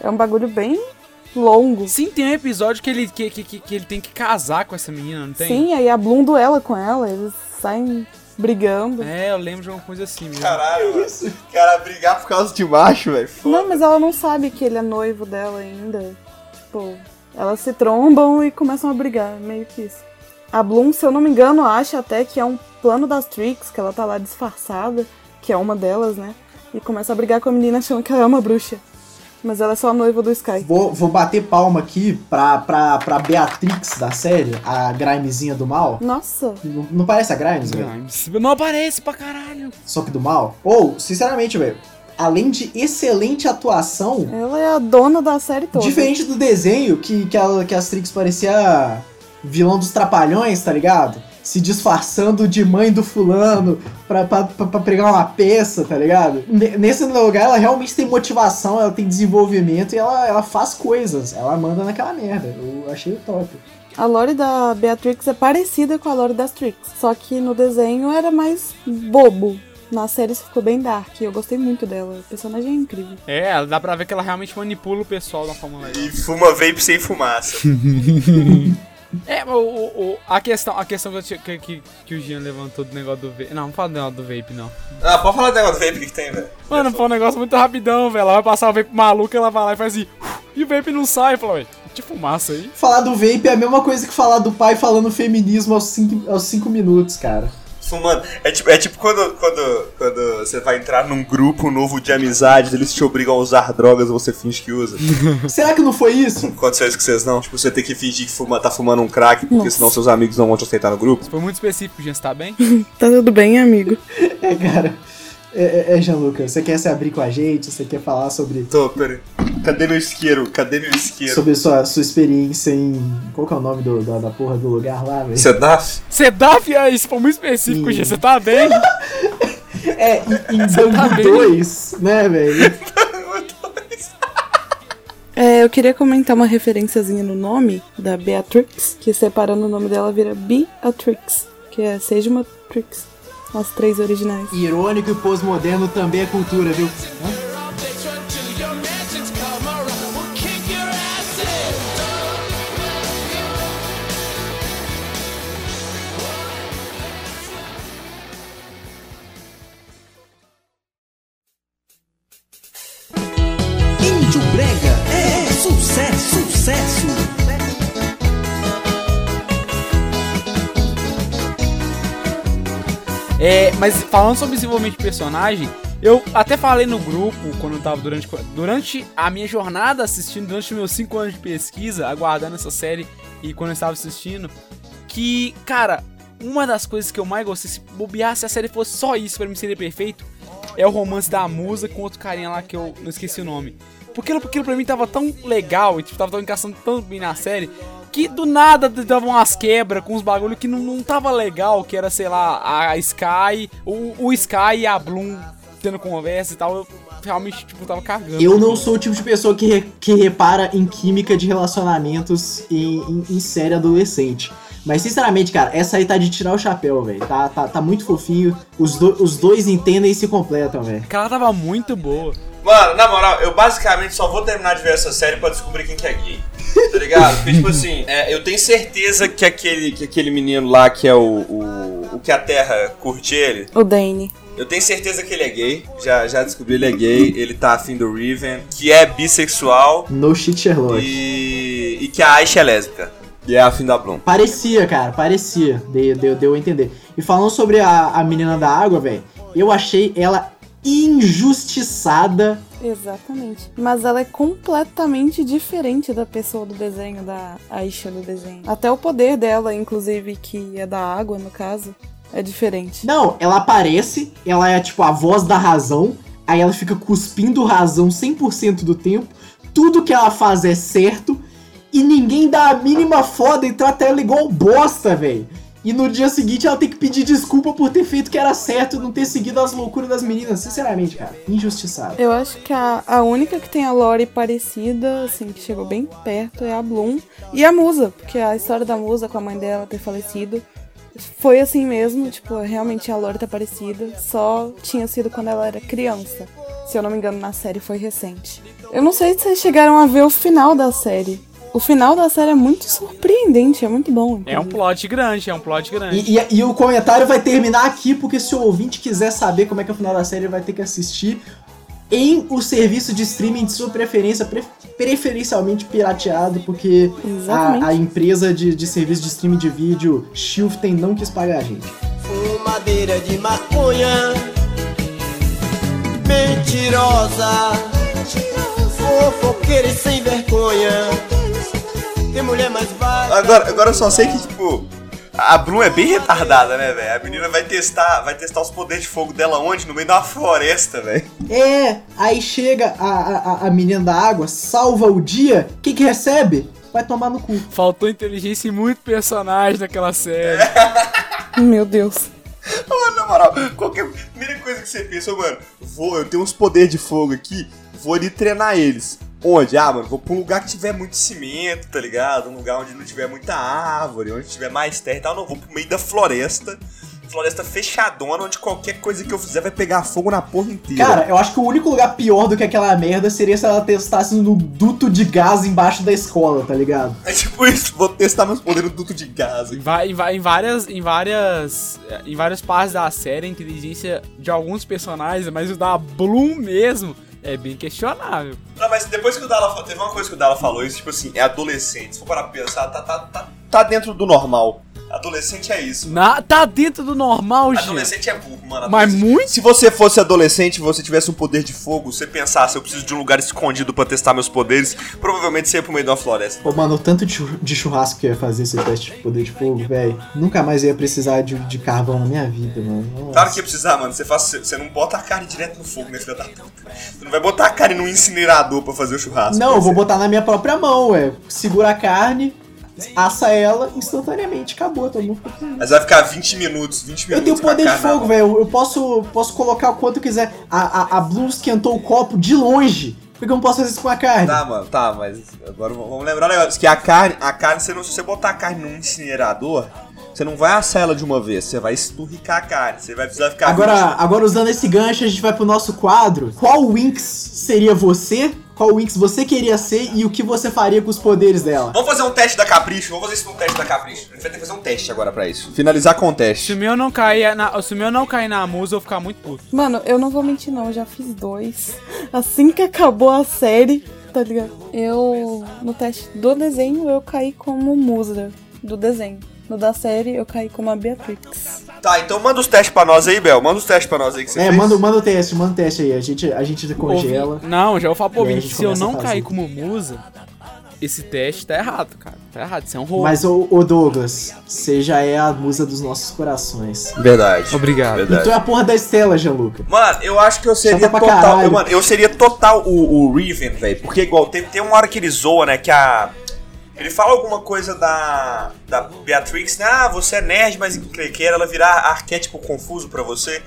É um bagulho bem longo. Sim, tem um episódio que ele, que, que, que, que ele tem que casar com essa menina, não tem? Sim, aí a Bloom duela com ela, eles saem brigando. É, eu lembro de uma coisa assim mesmo. Caralho, mano. Cara, brigar por causa de macho, velho. Não, mas ela não sabe que ele é noivo dela ainda. Tipo, elas se trombam e começam a brigar, meio que isso. A Bloom, se eu não me engano, acha até que é um plano das Trix, que ela tá lá disfarçada, que é uma delas, né? E começa a brigar com a menina achando que ela é uma bruxa. Mas ela é só a noiva do Sky. Vou, vou bater palma aqui pra, pra, pra Beatrix da série, a Grimezinha do mal. Nossa, Não, não parece a Grimes, velho? Grimes. Não aparece pra caralho. Soap do mal? Ou, sinceramente, velho, além de excelente atuação, ela é a dona da série toda. diferente do desenho, que, que, a, que a Strix parecia vilão dos trapalhões, tá ligado? Se disfarçando de mãe do fulano pra, pra, pra, pra pregar uma peça, tá ligado? Ne- Nesse lugar, ela realmente tem motivação, ela tem desenvolvimento e ela, ela faz coisas. Ela manda naquela merda. Eu achei o top. A lore da Beatrix é parecida com a lore das Trix, só que no desenho era mais bobo. Na série isso ficou bem dark, eu gostei muito dela. O personagem é incrível. É, dá pra ver que ela realmente manipula o pessoal da Fórmula 1. E fuma vape sem fumaça. É, o, o- o- a questão, a questão que, que, que, que o Jean levantou do negócio do vape. Não, não fala do negócio do vape, não. ah, pode falar do negócio do vape, que tem, velho? Mano, foi um negócio muito rapidão, velho. Ela vai passar o vape maluco, ela vai lá e faz assim. E o vape não sai. Fala, ué, de fumaça aí. Falar do vape é a mesma coisa que falar do pai falando feminismo aos 5 aos cinco minutos, cara. Fumando. É tipo, é tipo quando, quando, quando você vai entrar num grupo novo de amizades, eles te obrigam a usar drogas e você finge que usa. Será que não foi isso? Aconteceu isso com vocês não? Tipo, você tem que fingir que fuma, tá fumando um crack, porque Nossa. senão seus amigos não vão te aceitar no grupo. Foi muito específico, você tá bem? Tá tudo bem, amigo? É, cara. É, é, é Jean-Lucas, você quer se abrir com a gente? Você quer falar sobre, Tô, peraí. Cadê meu isqueiro? Cadê meu isqueiro? sobre sua, sua experiência em. Qual que é o nome do, da, da porra do lugar lá, velho? Sedaf? Sedaf, é isso foi muito específico, Sim. Jean. Você tá bem? É, em, em tá Bangu bem? 2, né, velho? É, eu queria comentar uma referenciazinha no nome da Beatrix, que separando o nome dela vira Beatrix, que é Seja uma Trix, as três originais. Irônico e pós-moderno também é cultura, viu? Hã? Índio Brega é sucesso, sucesso. É, mas falando sobre desenvolvimento de personagem, eu até falei no grupo quando eu tava durante, durante a minha jornada assistindo, durante meus 5 anos de pesquisa, aguardando essa série e quando eu estava assistindo, que, cara, uma das coisas que eu mais gostei, se bobear, se a série fosse só isso pra mim seria perfeito, é o romance da musa com outro carinha lá que eu não esqueci o nome. Porque aquilo pra mim tava tão legal e tipo, tava tão encaixando tão bem na série que do nada dava umas quebras com uns bagulho que não, não tava legal, que era, sei lá, a Sky, o, o Sky e a Bloom tendo conversa e tal. Eu realmente, tipo, tava cagando. Eu não sou o tipo de pessoa que, re- que repara em química de relacionamentos em, em, em série adolescente. Mas, sinceramente, cara, essa aí tá de tirar o chapéu, velho. Tá, tá, tá muito fofinho. Os, do- os dois entendem e se completam, velho. Aquela tava muito boa. Mano, na moral, eu basicamente só vou terminar de ver essa série pra descobrir quem que é gay. Tá ligado? Porque, tipo assim, é, eu tenho certeza que aquele, que aquele menino lá, que é o, o. o que a Terra curte ele, O Dane. eu tenho certeza que ele é gay. Já, já descobri ele é gay. Ele tá afim do Riven, que é bissexual No shit Sherlock. e. e que a Aisha é lésbica. E é afim da Bloom. Parecia, cara, parecia. Deu, deu, deu a entender. E falando sobre a, a menina da água, velho, eu achei ela injustiçada. Exatamente. Mas ela é completamente diferente da pessoa do desenho, da Aisha do desenho. Até o poder dela, inclusive, que é da água, no caso, é diferente. Não, ela aparece, ela é tipo a voz da razão, aí ela fica cuspindo razão 100% do tempo, tudo que ela faz é certo, e ninguém dá a mínima foda e trata ela igual bosta, velho. E no dia seguinte ela tem que pedir desculpa por ter feito o que era certo não ter seguido as loucuras das meninas. Sinceramente, cara, injustiçado. Eu acho que a, a única que tem a lore parecida, assim, que chegou bem perto, é a Bloom. E a Musa, porque a história da Musa com a mãe dela ter falecido foi assim mesmo, tipo, realmente a lore tá parecida, só tinha sido quando ela era criança. Se eu não me engano, na série foi recente. Eu não sei se vocês chegaram a ver o final da série. O final da série é muito surpreendente, é muito bom. É um inclusive. plot grande, é um plot grande. E, e- e o comentário vai terminar aqui, porque se o ouvinte quiser saber como é que é o final da série, ele vai ter que assistir em o serviço de streaming de sua preferência, pre- preferencialmente pirateado, porque a, a empresa de, de serviço de streaming de vídeo, Shiften, não quis pagar a gente. Fumadeira de maconha Mentirosa Fofoqueira e sem vergonha Tem mulher mais vaga Agora, agora eu só sei que, tipo, a Bloom é bem retardada, né, velho? A menina vai testar, vai testar os poderes de fogo dela onde? No meio uma floresta, velho. É, aí chega a, a, a- menina da água, salva o dia, o que que recebe? Vai tomar no cu. Faltou inteligência e muito personagem naquela série. Meu Deus. Mano, na moral, qualquer primeira coisa que você pensa, ô, mano, vou, eu tenho uns poderes de fogo aqui, vou ali treinar eles. Onde? Ah, mano, vou pra um lugar que tiver muito cimento, tá ligado? Um lugar onde não tiver muita árvore, onde tiver mais terra e tal. Não, vou pro meio da floresta. Floresta fechadona, onde qualquer coisa que eu fizer vai pegar fogo na porra inteira. Cara, eu acho que o único lugar pior do que aquela merda seria se ela testasse no duto de gás embaixo da escola, tá ligado? é tipo isso, vou testar meus poderes no duto de gás. Em, em em várias, em várias, em várias partes da série, a inteligência de alguns personagens, mas o da Bloom mesmo é bem questionável. Não, mas depois que o Dala teve uma coisa que o Dala falou, isso, tipo assim, é adolescente. Se for para pensar, tá, tá, tá, tá dentro do normal. Adolescente é isso. Na, tá dentro do normal, gente. Adolescente é burro, mano. Mas muito? Se você fosse adolescente e você tivesse um poder de fogo, você pensasse, eu preciso de um lugar escondido pra testar meus poderes, provavelmente você ia pro meio de uma floresta. Pô, mano, o tanto de chur- de churrasco que eu ia fazer esse teste de poder de fogo, velho. Nunca mais eu ia precisar de, de carvão na minha vida, mano. Nossa. Claro que ia precisar, mano. Você, faz, você não bota a carne direto no fogo, né, filha da puta? Você não vai botar a carne num incinerador pra fazer o churrasco. Não, eu vou botar na minha própria mão, ué. Segura a carne, assa ela, instantaneamente, acabou, todo mundo fica feliz. Mas vai ficar 20 minutos, 20 Eu minutos. tenho com a poder de fogo, velho. Eu posso, posso colocar o quanto eu quiser. A, a, a Blue esquentou o copo de longe. Por que eu não posso fazer isso com a carne? Tá, mano, tá, mas agora vamos lembrar um negócio. Que a carne, a carne, você não, se você botar a carne num incinerador, você não vai assar ela de uma vez, você vai esturricar a carne. Você vai precisar ficar. Agora, agora usando esse gancho, a gente vai pro nosso quadro. Qual Winx seria você? Qual Winx você queria ser e o que você faria com os poderes dela? Vamos fazer um teste da Capricho, vamos fazer isso num teste da Capricho. A gente vai ter que fazer um teste agora pra isso. Finalizar com o Se teste. o meu não cair na, se o meu não cair na musa, eu vou ficar muito puto. Mano, eu não vou mentir não, eu já fiz dois. Assim que acabou a série, tá ligado? Eu, no teste do desenho, eu caí como musa do desenho. No da série, eu caí como a Beatrix. Tá, então manda os testes pra nós aí, Bel. Manda os testes pra nós aí que você É, fez. manda, manda o teste, manda o teste aí. A gente, a gente congela. Ouvi- Não, já vou falar pro ouvinte, se eu não cair como musa, esse teste tá errado, cara. Tá errado, isso é um roubo. Mas, ô, ô Douglas, você já é a musa dos nossos corações. Verdade. Obrigado. Verdade. Tu é a porra da Estela, Gianluca. Mano, eu acho que eu seria total. Eu, mano, eu seria total o, o Riven, velho. Porque igual, tem, tem uma hora que ele zoa, né? Que a. Ele fala alguma coisa da. Da Beatrix, né? Ah, você é nerd, mas encrenqueira, ela virar arquétipo confuso pra você.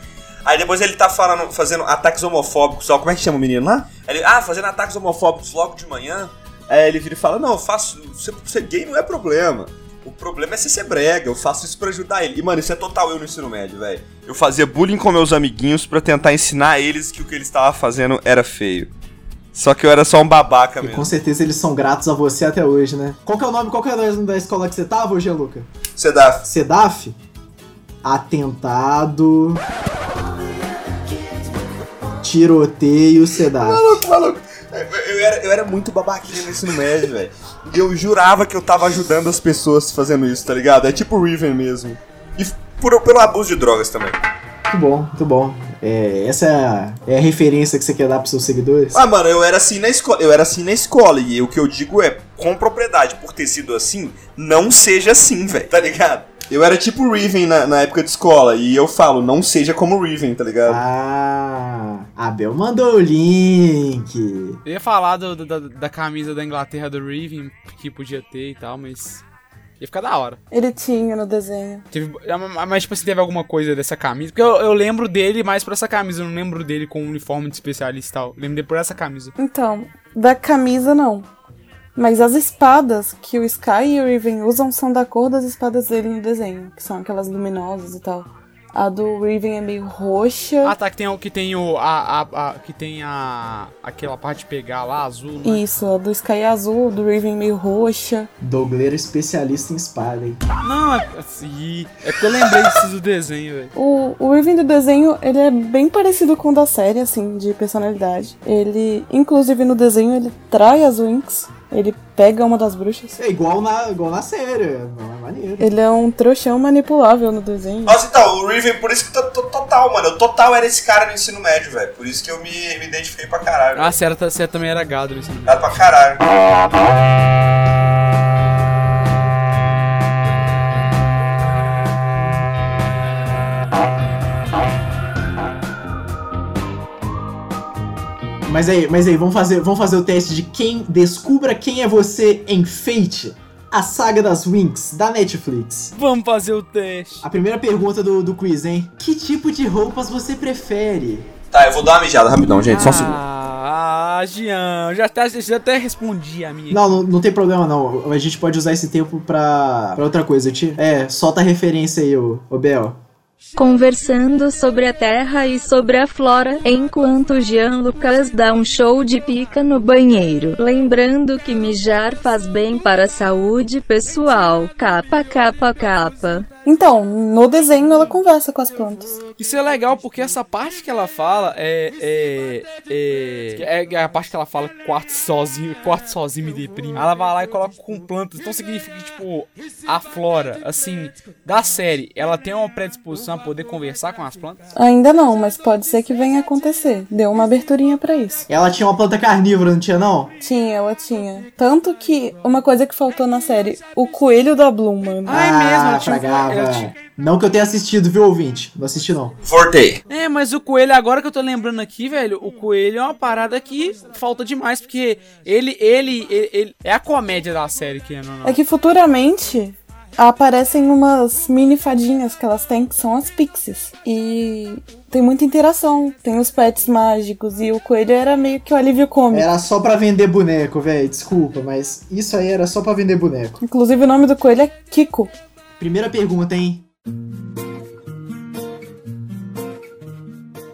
Aí depois ele tá falando, fazendo ataques homofóbicos, ó, como é que chama o menino lá? Ele, ah, fazendo ataques homofóbicos logo de manhã. Aí ele vira e fala, não, eu faço, ser, ser gay não é problema. O problema é você ser brega, eu faço isso pra ajudar ele. E, mano, isso é total eu no ensino médio, velho. Eu fazia bullying com meus amiguinhos pra tentar ensinar eles que o que eles estavam fazendo era feio. Só que eu era só um babaca E mesmo. com certeza eles são gratos a você até hoje, né? Qual que é o nome, qual que é o nome da escola que você tava, ô Luca? Sedaf. SEDAF? Atentado. Tiroteio SEDAF. Maluco, maluco. Eu era, eu era muito babaquinha no ensino médio, velho. E eu jurava que eu tava ajudando as pessoas fazendo isso, tá ligado? É tipo Riven mesmo. E por, pelo abuso de drogas também. Muito bom, muito bom. É, essa é a, é a referência que você quer dar pros seus seguidores? Ah, mano, eu era assim na escola. Eu era assim na escola. E o que eu digo é, com propriedade, por ter sido assim, não seja assim, velho, tá ligado? Eu era tipo Riven na, na época de escola. E eu falo, não seja como Riven, tá ligado? Ah, Abel mandou o link. Eu ia falar do- do- da, da camisa da Inglaterra do Riven, que podia ter e tal, mas. Ia ficar da hora. Ele tinha no desenho. Teve, mas, tipo, se teve alguma coisa dessa camisa. Porque eu, eu lembro dele mais por essa camisa. Eu não lembro dele com um uniforme de especialista e tal. Lembro dele por essa camisa. Então, da camisa não. Mas as espadas que o Sky e o Riven usam são da cor das espadas dele no desenho, que são aquelas luminosas e tal. A do Riven é meio roxa. Ah, tá. Que tem, o- que tem o. A, a, a- que tem a. Aquela parte de pegar lá, azul. Né? Isso, a do Sky é azul, do Riven meio roxa. Dougleiro especialista em espada, hein? Não, é assim. É porque eu lembrei disso do desenho, velho. O, o Riven do desenho, ele é bem parecido com o da série, assim, de personalidade. Ele, inclusive no desenho, ele trai as Winx. Ele pega uma das bruxas. É igual na, igual na série, não é maneiro. Ele é um trouxão manipulável no desenho. Nossa, então, o Riven, por isso que to- to- total, mano. Eu total era esse cara no ensino médio, velho. Por isso que eu me, me identifiquei pra caralho. Ah, você, também era gado nesse ano. Dado pra caralho. Mas aí, mas aí, vamos fazer, vamos fazer o teste de quem descubra quem é você em Fate, a saga das Winx, da Netflix. Vamos fazer o teste. A primeira pergunta do, do quiz, hein? Que tipo de roupas você prefere? Tá, eu vou dar uma mijada rapidão, gente. Só um segundo. Ah, Jean, já até, já até respondi a minha. Não, não, não tem problema não. A gente pode usar esse tempo pra, pra outra coisa. Ti- É, solta a referência aí, ô, ô Bel. Conversando sobre a terra e sobre a flora, enquanto Jean Lucas dá um show de pica no banheiro. Lembrando que mijar faz bem para a saúde pessoal. Capa, capa, capa. Então, no desenho ela conversa com as plantas. Isso é legal porque essa parte que ela fala é. É. É, é a parte que ela fala quarto sozinho, quarto sozinho me deprime. Ela vai lá e coloca com plantas. Então significa que, tipo, a flora, assim, da série, ela tem uma predisposição a poder conversar com as plantas? Ainda não, mas pode ser que venha a acontecer. Deu uma aberturinha pra isso. Ela tinha uma planta carnívora, não tinha não? Tinha, ela tinha. Tanto que uma coisa que faltou na série, o coelho da Bloom, mano. Ah, é mesmo, ela tinha tinha- Não que eu tenha assistido, viu, ouvinte? Não assisti não. Voltei. É, mas o coelho, agora que eu tô lembrando aqui, velho, o coelho é uma parada que falta demais, porque ele, ele, ele, ele- é a comédia da série, que não, não. É que futuramente aparecem umas mini fadinhas que elas têm, que são as pixies. E tem muita interação. Tem os pets mágicos e o coelho era meio que o alívio cômico. Era só pra vender boneco, velho. Desculpa, mas isso aí era só pra vender boneco. Inclusive o nome do coelho é Kiko. Primeira pergunta, hein?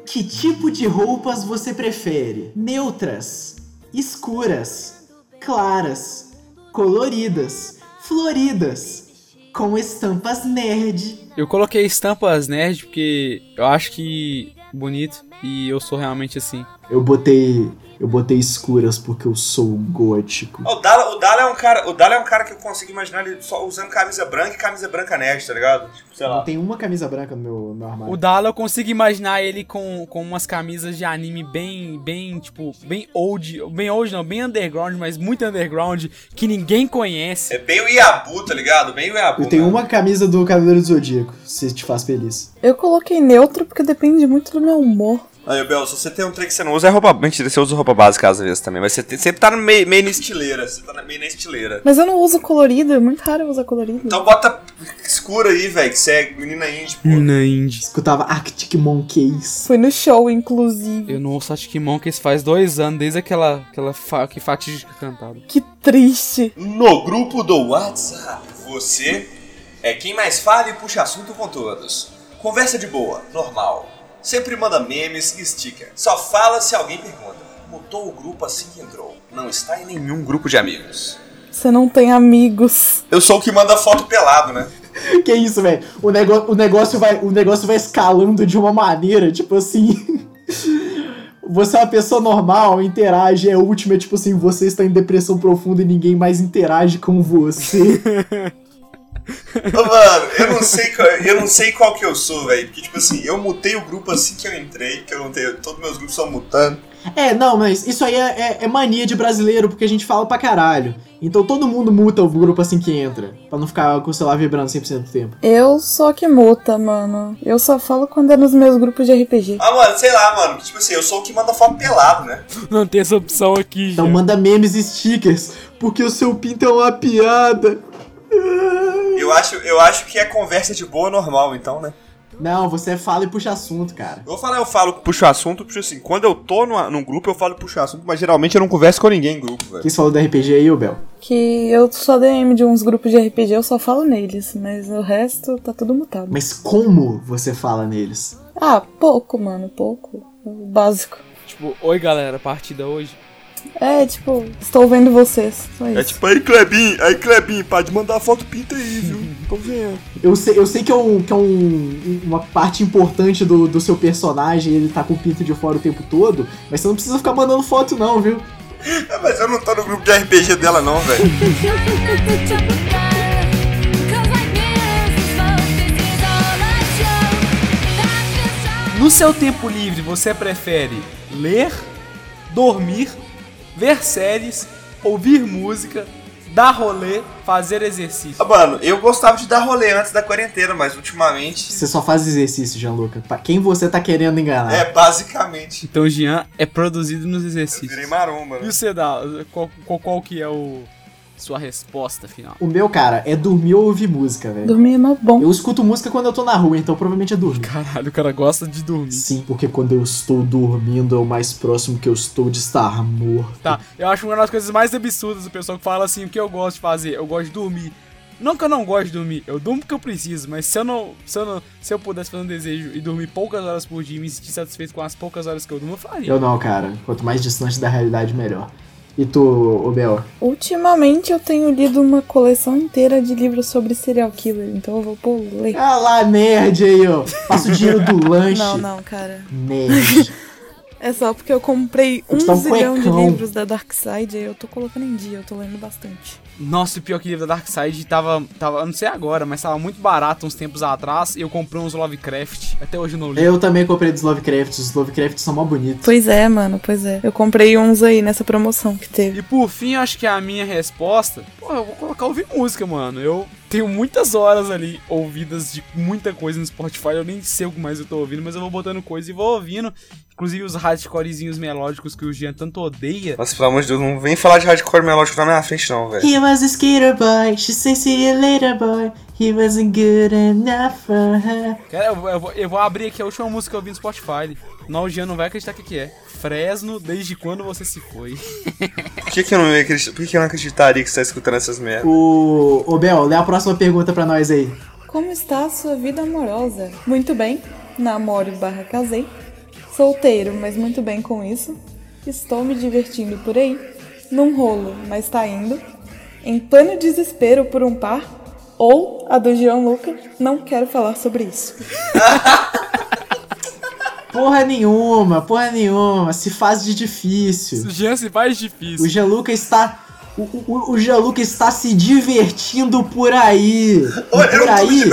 Que tipo de roupas você prefere? Neutras, escuras, claras, coloridas, floridas, com estampas nerd. Eu coloquei estampas nerd porque eu acho que bonito e eu sou realmente assim. Eu botei, eu botei escuras porque eu sou gótico. O Dala, o Dala é um cara, o Dala é um cara que eu consigo imaginar ele só usando camisa branca e camisa branca nerd, tá ligado? Tipo, sei Não lá. tem uma camisa branca no meu, no meu armário. O Dala eu consigo imaginar ele com, com umas camisas de anime bem, bem, tipo, bem old, bem old não, bem underground, mas muito underground, que ninguém conhece. É bem o Iabu, tá ligado? Bem o Iabu. Eu tenho mano. uma camisa do Cavaleiro do Zodíaco, se te faz feliz. Eu coloquei neutro porque depende muito do meu humor. Aí, Bel, se você tem um trem que você não usa, é roupa. Mentira, você usa roupa básica às vezes também. Mas você tem- sempre tá no meio, meio na estileira. Você tá na- meio na estileira. Mas eu não uso colorido, é muito raro eu usar colorido. Então bota escura aí, velho, que você é menina indie, pô. Na Indy. Escutava Arctic Monkeys. Fui no show, inclusive. Eu não ouço Arctic Monkeys faz dois anos, desde aquela, aquela fa que fatídica cantada. Que triste. No grupo do WhatsApp, você é quem mais fala e puxa assunto com todos. Conversa de boa, normal. Sempre manda memes e sticker. Só fala se alguém pergunta. Mutou o grupo assim que entrou. Não está em nenhum grupo de amigos. Você não tem amigos. Eu sou o que manda foto pelado, né? Que isso, velho? O, nego o, negócio vai, o negócio vai escalando de uma maneira, tipo assim. Você é uma pessoa normal, interage, é última, é tipo assim, você está em depressão profunda e ninguém mais interage com você. Mano, eu não sei qual, eu não sei qual que eu sou, velho. Porque, tipo assim, eu mutei o grupo assim que eu entrei, que eu não tenho. Todos meus grupos são mutando. É, não, mas isso aí é, é- é mania de brasileiro, porque a gente fala pra caralho. Então todo mundo muta o grupo assim que entra, pra não ficar com o celular vibrando 100% do tempo. Eu sou que muta, mano. Eu só falo quando é nos meus grupos de RPG. Ah, mano, sei lá, mano. Tipo assim, eu sou o que manda foto pelado, né? Não tem essa opção aqui, Então gente. manda memes e stickers, porque o seu pinto é uma piada. Eu acho, eu acho que é conversa de boa normal, então, né? Não, você fala e puxa assunto, cara. Eu vou falar, eu falo, puxo assunto, puxo assim. Quando eu tô numa, num grupo, eu falo puxo assunto, mas geralmente eu não converso com ninguém em grupo, velho. Quem falou do RPG aí, ô Bel? Que eu sou DM de uns grupos de RPG, eu só falo neles. Mas o resto tá tudo mutado. Mas como você fala neles? Ah, pouco, mano, pouco. O Básico. Tipo, oi galera, partida hoje. É, tipo, estou vendo vocês. Só isso. É tipo, aí Clebinho, aí Clebinho, pode mandar foto pinta aí, viu? Tô vendo. Eu sei, eu sei que é, um, que é um- uma parte importante do, do seu personagem, ele tá com o pinto de fora o tempo todo, mas você não precisa ficar mandando foto não, viu? Ah, mas eu não tô no grupo de RPG dela, não, velho. No seu tempo livre, você prefere ler, dormir, ver séries, ouvir música, dar rolê, fazer exercício? Ah, mano, eu gostava de dar rolê antes da quarentena, mas ultimamente. Você só faz exercício, Gianluca. Pra quem você tá querendo enganar? É, basicamente. Então, Jean é produzido nos Eu exercícios. virei maromba, E né? o Sedal, qual, qual, qual que é o sua resposta final? O meu, cara, é dormir ou ouvir música, velho. Dormir é bom. Eu escuto música quando eu tô na rua, então provavelmente é dormir. Caralho, o cara gosta de dormir. Sim, porque quando eu estou dormindo é o mais próximo que eu estou de estar morto. Tá, eu acho uma das coisas mais absurdas do pessoal que fala assim, o que eu gosto de fazer? Eu gosto de dormir. Não que eu não gosto de dormir, eu durmo porque eu preciso, mas se eu não. Se eu, não, se eu pudesse fazer um desejo e dormir poucas horas por dia e me sentir satisfeito com as poucas horas que eu durmo, eu faria. Eu não, cara. Quanto mais distante da realidade, melhor. E tu, Bel? Ultimamente eu tenho lido uma coleção inteira de livros sobre serial killer, então eu vou pô, ler. Ah lá, nerd aí, ó. Passa o dinheiro do lanche. Não, não, cara. Nerd. É só porque eu comprei Vou um zilhão de cuecão. livros da Dark Side e eu tô colocando em dia, eu tô lendo bastante. Nossa, o pior que livro da Dark Side tava, tava. Eu não sei agora, mas tava muito barato uns tempos atrás e eu comprei uns Lovecraft. Até hoje eu não li. Eu também comprei dos Lovecraft. Os Lovecraft são mó bonitos. Pois é, mano, pois é. Eu comprei uns aí nessa promoção que teve. E por fim, eu acho que a minha resposta. Pô, eu vou colocar ouvir música, mano. Eu tenho muitas horas ali ouvidas de muita coisa no Spotify. Eu nem sei o que mais eu tô ouvindo, mas eu vou botando coisa e vou ouvindo. Inclusive os hardcorezinhos melódicos que o Jean tanto odeia. Nossa, pelo amor de Deus, não vem falar de hardcore melódico na minha frente, não, velho. He was a skater boy, she said see you later boy. He wasn't good enough for her. Cara, eu, vou- eu eu vou abrir aqui a última música que eu ouvi no Spotify. Não, o Jean não vai acreditar o que, que é. Fresno, desde quando você se foi? Por que, que eu não ia acreditar? Por que, que eu não acreditaria que você tá escutando essas merdas? O, ô Bel, lê a próxima pergunta pra nós aí. Como está a sua vida amorosa? Muito bem. Namoro barra casei. Solteiro, mas muito bem com isso. Estou me divertindo por aí. Num rolo, mas tá indo. Em pleno desespero por um par. Ou a do Gianluca. Não quero falar sobre isso. Porra nenhuma, porra nenhuma. Se faz de difícil. O Jean se faz O difícil. Gianluca está. O, o, o Gianluca está se divertindo por aí. Olha, eu por aí.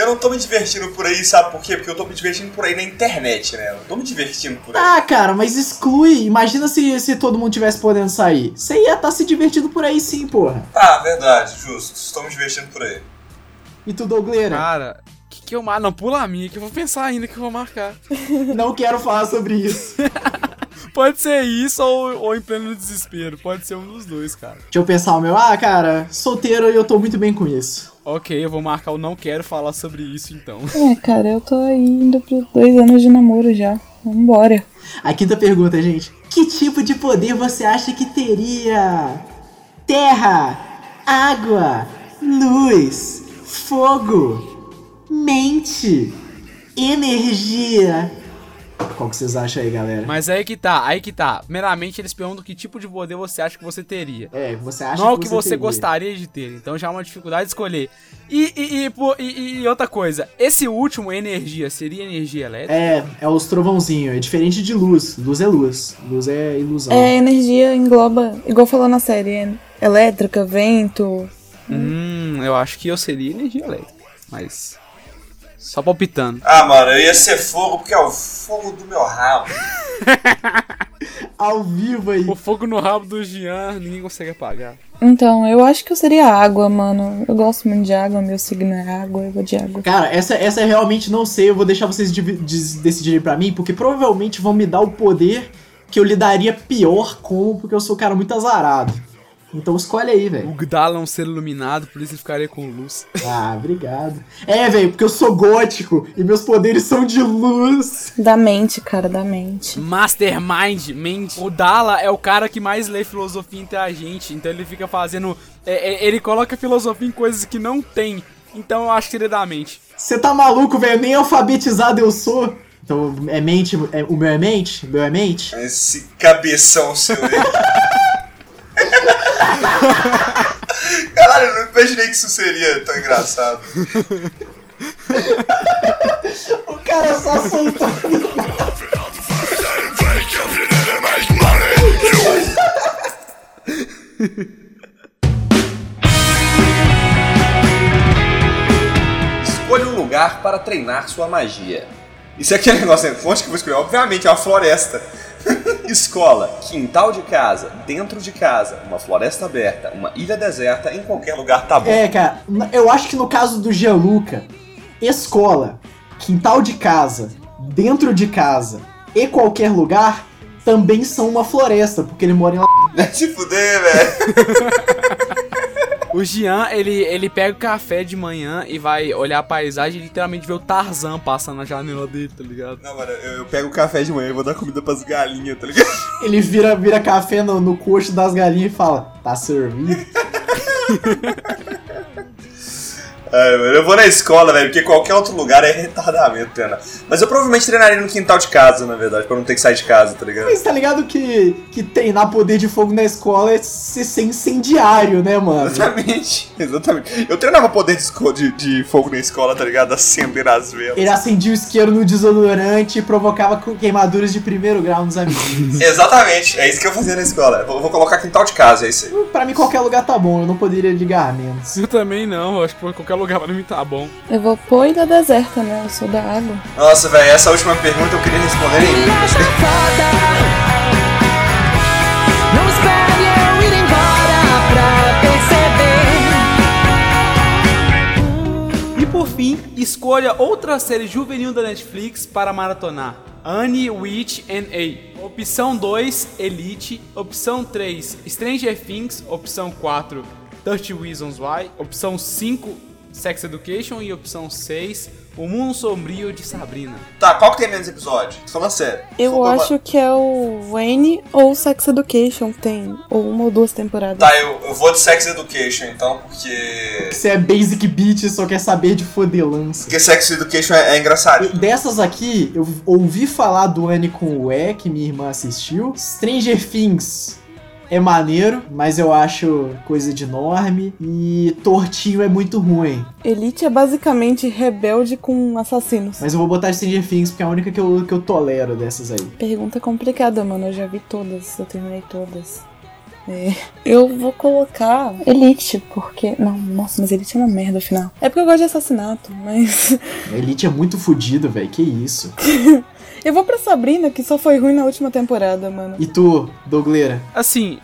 Eu não tô me divertindo por aí, sabe por quê? Porque eu tô me divertindo por aí na internet, né? Eu não tô me divertindo por aí. Ah, cara, mas exclui. Imagina se, se todo mundo tivesse podendo sair. Você ia estar se divertindo por aí sim, porra. Tá, verdade, justo. Estou me divertindo por aí. E tu, Dougleira? Cara, Que que eu marco? Não, pula a minha, que eu vou pensar ainda que eu vou marcar. Não quero falar sobre isso. Pode ser isso ou, ou em pleno desespero. Pode ser um dos dois, cara. Deixa eu pensar o meu. Ah, cara, solteiro e eu tô muito bem com isso. Ok, eu vou marcar o não quero falar sobre isso então. É, cara, eu tô aí indo pros dois anos de namoro já. Vambora. A quinta pergunta, gente. Que tipo de poder você acha que teria? Terra, água, luz, fogo, mente, energia. Qual que vocês acham aí, galera? Mas aí que tá, aí que tá. Primeiramente, eles perguntam que tipo de poder você acha que você teria. É, você acha Não é o que que você, você teria. gostaria de ter. Então já é uma dificuldade de escolher. E, e, e, pô, e- e outra coisa, esse último, energia, seria energia elétrica? É, é os trovãozinhos. É diferente de luz. Luz é luz. Luz é ilusão. É, energia engloba, igual falou na série, é elétrica, vento. Hum, eu acho que eu seria energia elétrica. Mas. Só palpitando. Ah, mano, eu ia ser fogo porque é o fogo do meu rabo. Ao vivo aí. O fogo no rabo do Jean, ninguém consegue apagar. Então, eu acho que eu seria água, mano. Eu gosto muito de água, meu signo é água, eu vou de água. Cara, essa, essa eu realmente não sei. Eu vou deixar vocês divi- des- decidirem pra mim, porque provavelmente vão me dar o poder que eu lidaria pior com, porque eu sou um cara muito azarado. Então escolhe aí, velho. O Gdala é um ser iluminado, por isso ele ficaria com luz. Ah, obrigado. É, velho, porque eu sou gótico e meus poderes são de luz. Da mente, cara, da mente. Mastermind, mente. O Dala é o cara que mais lê filosofia entre a gente. Então ele fica fazendo. é, é, ele coloca filosofia em coisas que não tem. Então eu acho que ele é da mente. Você tá maluco, velho? Nem alfabetizado eu sou. Então, é mente, é- o meu é mente? O meu é mente? Esse cabeção seu. Caralho, eu não imaginei que isso seria tão engraçado. O cara só soltou. Escolha um lugar para treinar sua magia. Isso é aquele negócio, né? onde que eu vou escolher? Obviamente, é uma floresta. Escola, quintal de casa, dentro de casa, uma floresta aberta, uma ilha deserta, em qualquer lugar tá bom. É, cara, eu acho que no caso do Gianluca, escola, quintal de casa, dentro de casa e qualquer lugar também são uma floresta, porque ele mora em La... Se fuder, velho. O Jean, ele, ele pega o café de manhã e vai olhar a paisagem e literalmente vê o Tarzan passando na janela dele, tá ligado? Não, mano, eu, eu pego o café de manhã e vou dar comida pras galinhas, tá ligado? Ele vira, vira café no, no coxo das galinhas e fala, tá servido? Ai, mano, eu vou na escola, velho, porque qualquer outro lugar é retardamento treinar. Mas eu provavelmente treinaria no quintal de casa, na verdade, pra não ter que sair de casa, tá ligado? Mas tá ligado que, que treinar poder de fogo na escola é ser ser incendiário, né, mano? Exatamente, exatamente. Eu treinava poder de, de, de fogo na escola, tá ligado? Acender as velas. Ele acendia o isqueiro no desodorante e provocava queimaduras de primeiro grau nos amigos. Exatamente, é isso que eu fazia na escola. Eu vou, vou colocar quintal de casa, é isso aí. pra mim, qualquer lugar tá bom, eu não poderia ligar menos. Eu também não, acho que qualquer lugar pra mim tá bom. Eu vou pôr ilha deserta, né? Eu sou da água. Nossa, velho, essa última pergunta eu queria responder em inglês. E por fim, escolha outra série juvenil da Netflix para maratonar. Annie, Witch and A. Opção 2, Elite. Opção 3, Stranger Things. Opção 4, 30 Reasons Why. Opção 5, Sex Education. E opção 6, O Mundo Sombrio de Sabrina. Tá, qual que tem menos episódio? Tô falando sério. Eu Só acho que é o Wayne ou Sex Education, que tem ou uma ou duas temporadas. Tá, eu, eu vou de Sex Education então, porque. Você é basic beat e só quer saber de fodelança. Porque Sex Education é, é engraçado. Eu- Dessas aqui, eu ouvi falar do Anne com o E, que minha irmã assistiu. Stranger Things é maneiro, mas eu acho coisa de norme. E Tortinho é muito ruim. Elite é basicamente rebelde com assassinos. Mas eu vou botar Stranger Things porque é a única que eu, que eu tolero dessas aí. Pergunta complicada, mano. Eu já vi todas, eu terminei todas. É, eu vou colocar Elite, porque. Não, nossa, mas Elite é uma merda afinal. É porque eu gosto de assassinato, mas. Elite é muito fodido, velho. Que isso. eu vou pra Sabrina, que só foi ruim na última temporada, mano. E tu, Dougleira? Assim,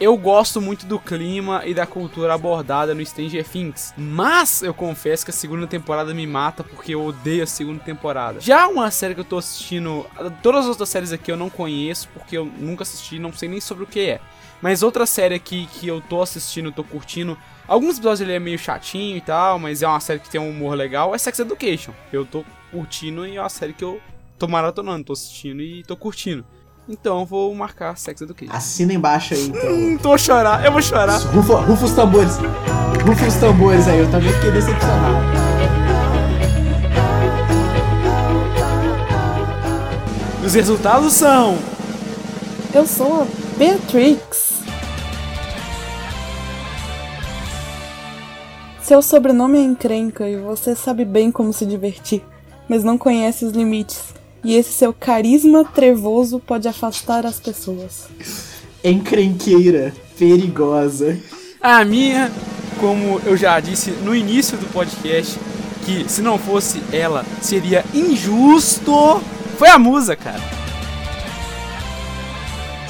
eu gosto muito do clima e da cultura abordada no Stranger Things, mas eu confesso que a segunda temporada me mata porque eu odeio a segunda temporada. Já uma série que eu tô assistindo, todas as outras séries aqui eu não conheço porque eu nunca assisti, não sei nem sobre o que é. Mas outra série aqui que eu tô assistindo, tô curtindo, alguns episódios ele é meio chatinho e tal, mas é uma série que tem um humor legal, é Sex Education. Eu tô curtindo e é uma série que eu tô maratonando, tô assistindo e tô curtindo. Então eu vou marcar Sex Education. Assina embaixo aí, então. Hum, tô a chorar, eu vou chorar. Rufa, rufa os tambores. Rufa os tambores aí, eu também fiquei decepcionado. Os resultados são. Eu sou a Beatrix. Seu sobrenome é encrenca e você sabe bem como se divertir, mas não conhece os limites. E esse seu carisma trevoso pode afastar as pessoas. Encrenqueira, perigosa. A minha, como eu já disse no início do podcast, que se não fosse ela seria injusto, foi a musa, cara.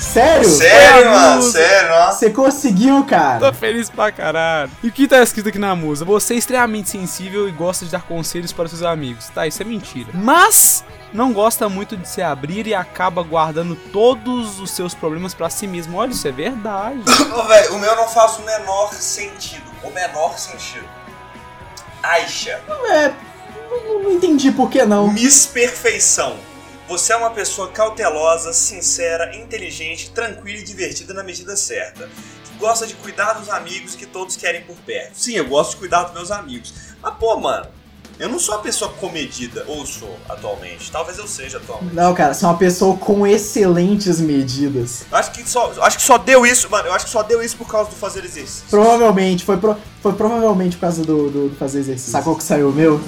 Sério? Sério, mano, sério, ó. Você conseguiu, cara. Tô feliz pra caralho. E o que tá escrito aqui na musa? Você é extremamente sensível e gosta de dar conselhos para seus amigos. Tá, isso é mentira. Mas não gosta muito de se abrir e acaba guardando todos os seus problemas pra si mesmo. Olha, isso é verdade. Ô, velho, o meu não faz o menor sentido. O menor sentido. Aisha, É, não, não entendi por que não. Miss Perfeição. Você é uma pessoa cautelosa, sincera, inteligente, tranquila e divertida na medida certa. Que gosta de cuidar dos amigos que todos querem por perto. Sim, eu gosto de cuidar dos meus amigos. Mas, pô, mano, eu não sou uma pessoa comedida. Ou sou atualmente. Talvez eu seja atualmente. Não, cara, você é uma pessoa com excelentes medidas. Acho que só, acho que só deu isso, mano. Eu acho que só deu isso por causa do fazer exercício. Provavelmente, foi, pro- foi provavelmente por causa do, do, do fazer exercício. Qual que saiu o meu?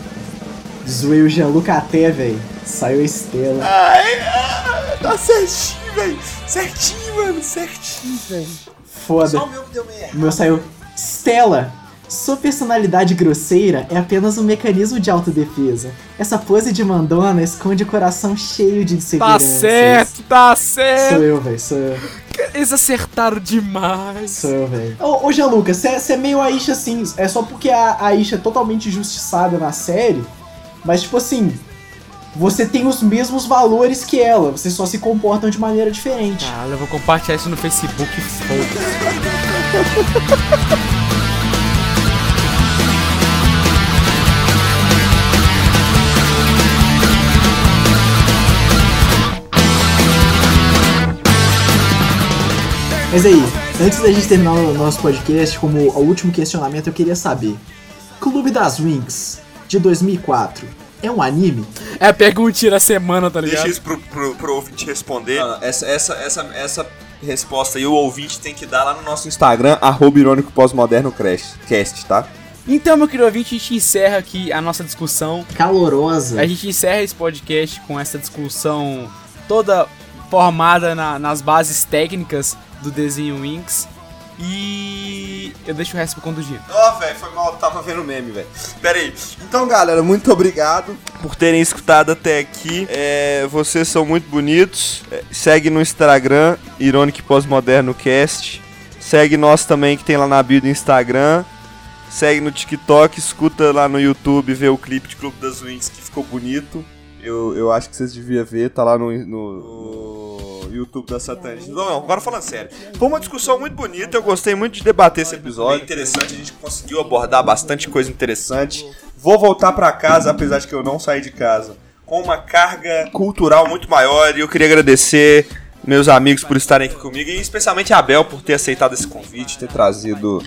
Zoei o Gianluca até, velho. Saiu a Estela. Ai, ah, tá certinho, velho. Certinho, mano. Certinho, velho. Foda. Só o meu que deu merda. O meu saiu. Stella, sua personalidade grosseira é apenas um mecanismo de autodefesa. Essa pose de mandona esconde o coração cheio de Tá inseguranças. certo, tá Sou certo. eu, velho. Sou eu. Eles acertaram demais. Sou eu, velho. Ô, ô Gianluca, você é meio Aisha assim. É só porque a a Aisha é totalmente injustiçada na série. Mas, tipo assim. Você tem os mesmos valores que ela. Vocês só se comportam de maneira diferente. Caralho, eu vou compartilhar isso no Facebook. Foda-se. Mas aí, antes da gente terminar o nosso podcast, como o último questionamento, eu queria saber: Clube das Wings de 2004 é um anime? É a perguntinha da semana, tá Deixa ligado? isso pro, pro, pro ouvinte responder. essa, essa, essa, essa resposta aí o ouvinte tem que dar lá no nosso Instagram, arroba irônico pós-moderno cast, tá? Então, meu querido ouvinte, a gente encerra aqui a nossa discussão. Calorosa. A gente encerra esse podcast com essa discussão toda formada na- nas bases técnicas do desenho Winx. E eu deixo o resto do dia. Ó, velho, foi mal, tava vendo meme, velho. Pera aí. Então, galera, muito obrigado por terem escutado até aqui. É, vocês são muito bonitos. É, segue no Instagram, Ironic Pós-Moderno Cast. Segue nós também, que tem lá na bio do Instagram. Segue no TikTok, escuta lá no YouTube, vê o clipe de Clube das Wings que ficou bonito. Eu, eu acho que vocês deviam ver, tá lá no, no YouTube da Satanista. Não, não, agora falando sério. Foi uma discussão muito bonita, eu gostei muito de debater esse episódio. Bem interessante, a gente conseguiu abordar bastante coisa interessante. Vou voltar pra casa, apesar de que eu não saí de casa, com uma carga cultural muito maior e eu queria agradecer meus amigos por estarem aqui comigo e especialmente a Bel por ter aceitado esse convite, ter trazido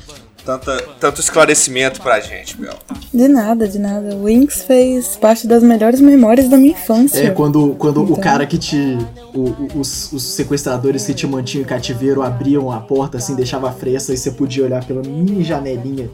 tanta, tanto esclarecimento pra gente, Bel. De nada, de nada. O Winx fez parte das melhores memórias da minha infância. É, quando, quando o Então. cara que te. o- o- os, os sequestradores que te mantinham em cativeiro abriam a porta, assim, deixava a fresta e você podia olhar pela mini janelinha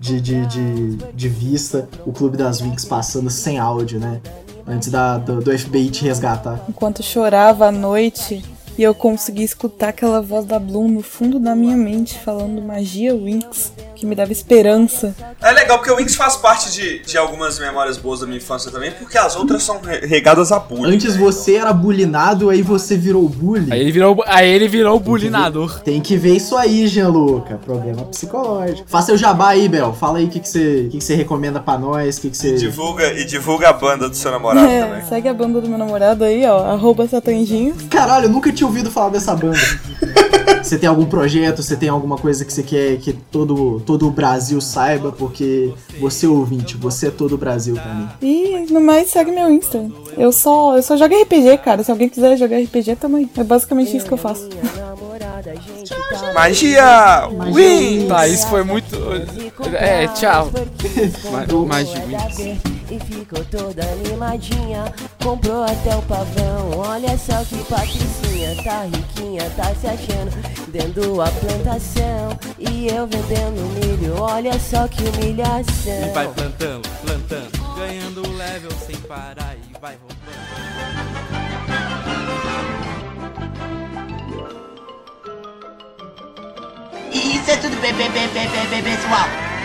de, de, de, de vista o Clube das Wings passando sem áudio, né? Antes da, do, do FBI te resgatar. Enquanto chorava à noite e eu consegui escutar aquela voz da Bloom no fundo da minha mente falando magia Winx, que me dava esperança. É legal porque o Wings faz parte de, de algumas memórias boas da minha infância também, porque as outras são re- regadas a bullying. Antes né? você era bulinado, aí você virou bully. Aí ele virou, aí ele virou o bulinador. Tem que ver isso aí, Gianluca. Problema psicológico. Faça o jabá aí, Bel. Fala aí o que, que, você, o que, que você recomenda pra nós. O que, que você. Divulga, e divulga a banda do seu namorado É, também. segue a banda do meu namorado aí, ó, arroba satanjinhos. Caralho, eu nunca tinha ouvido falar dessa banda. Você tem algum projeto, você tem alguma coisa que você quer que todo, todo o Brasil saiba, porque você ouvinte, você é todo o Brasil pra mim. E no mais segue meu Insta. Eu só, eu só jogo RPG, cara. Se alguém quiser jogar RPG também. É basicamente isso que eu faço. Magia! Wings! Tá, isso foi muito. É, tchau. Ma- Magia. E ficou toda animadinha Comprou até o pavão Olha só que patricinha Tá riquinha, tá se achando Dentro a plantação E eu vendendo milho Olha só que humilhação E vai plantando, plantando, ganhando level sem parar e vai roubando. Isso é tudo bem, bem, bem, bem, bem, bem, pessoal.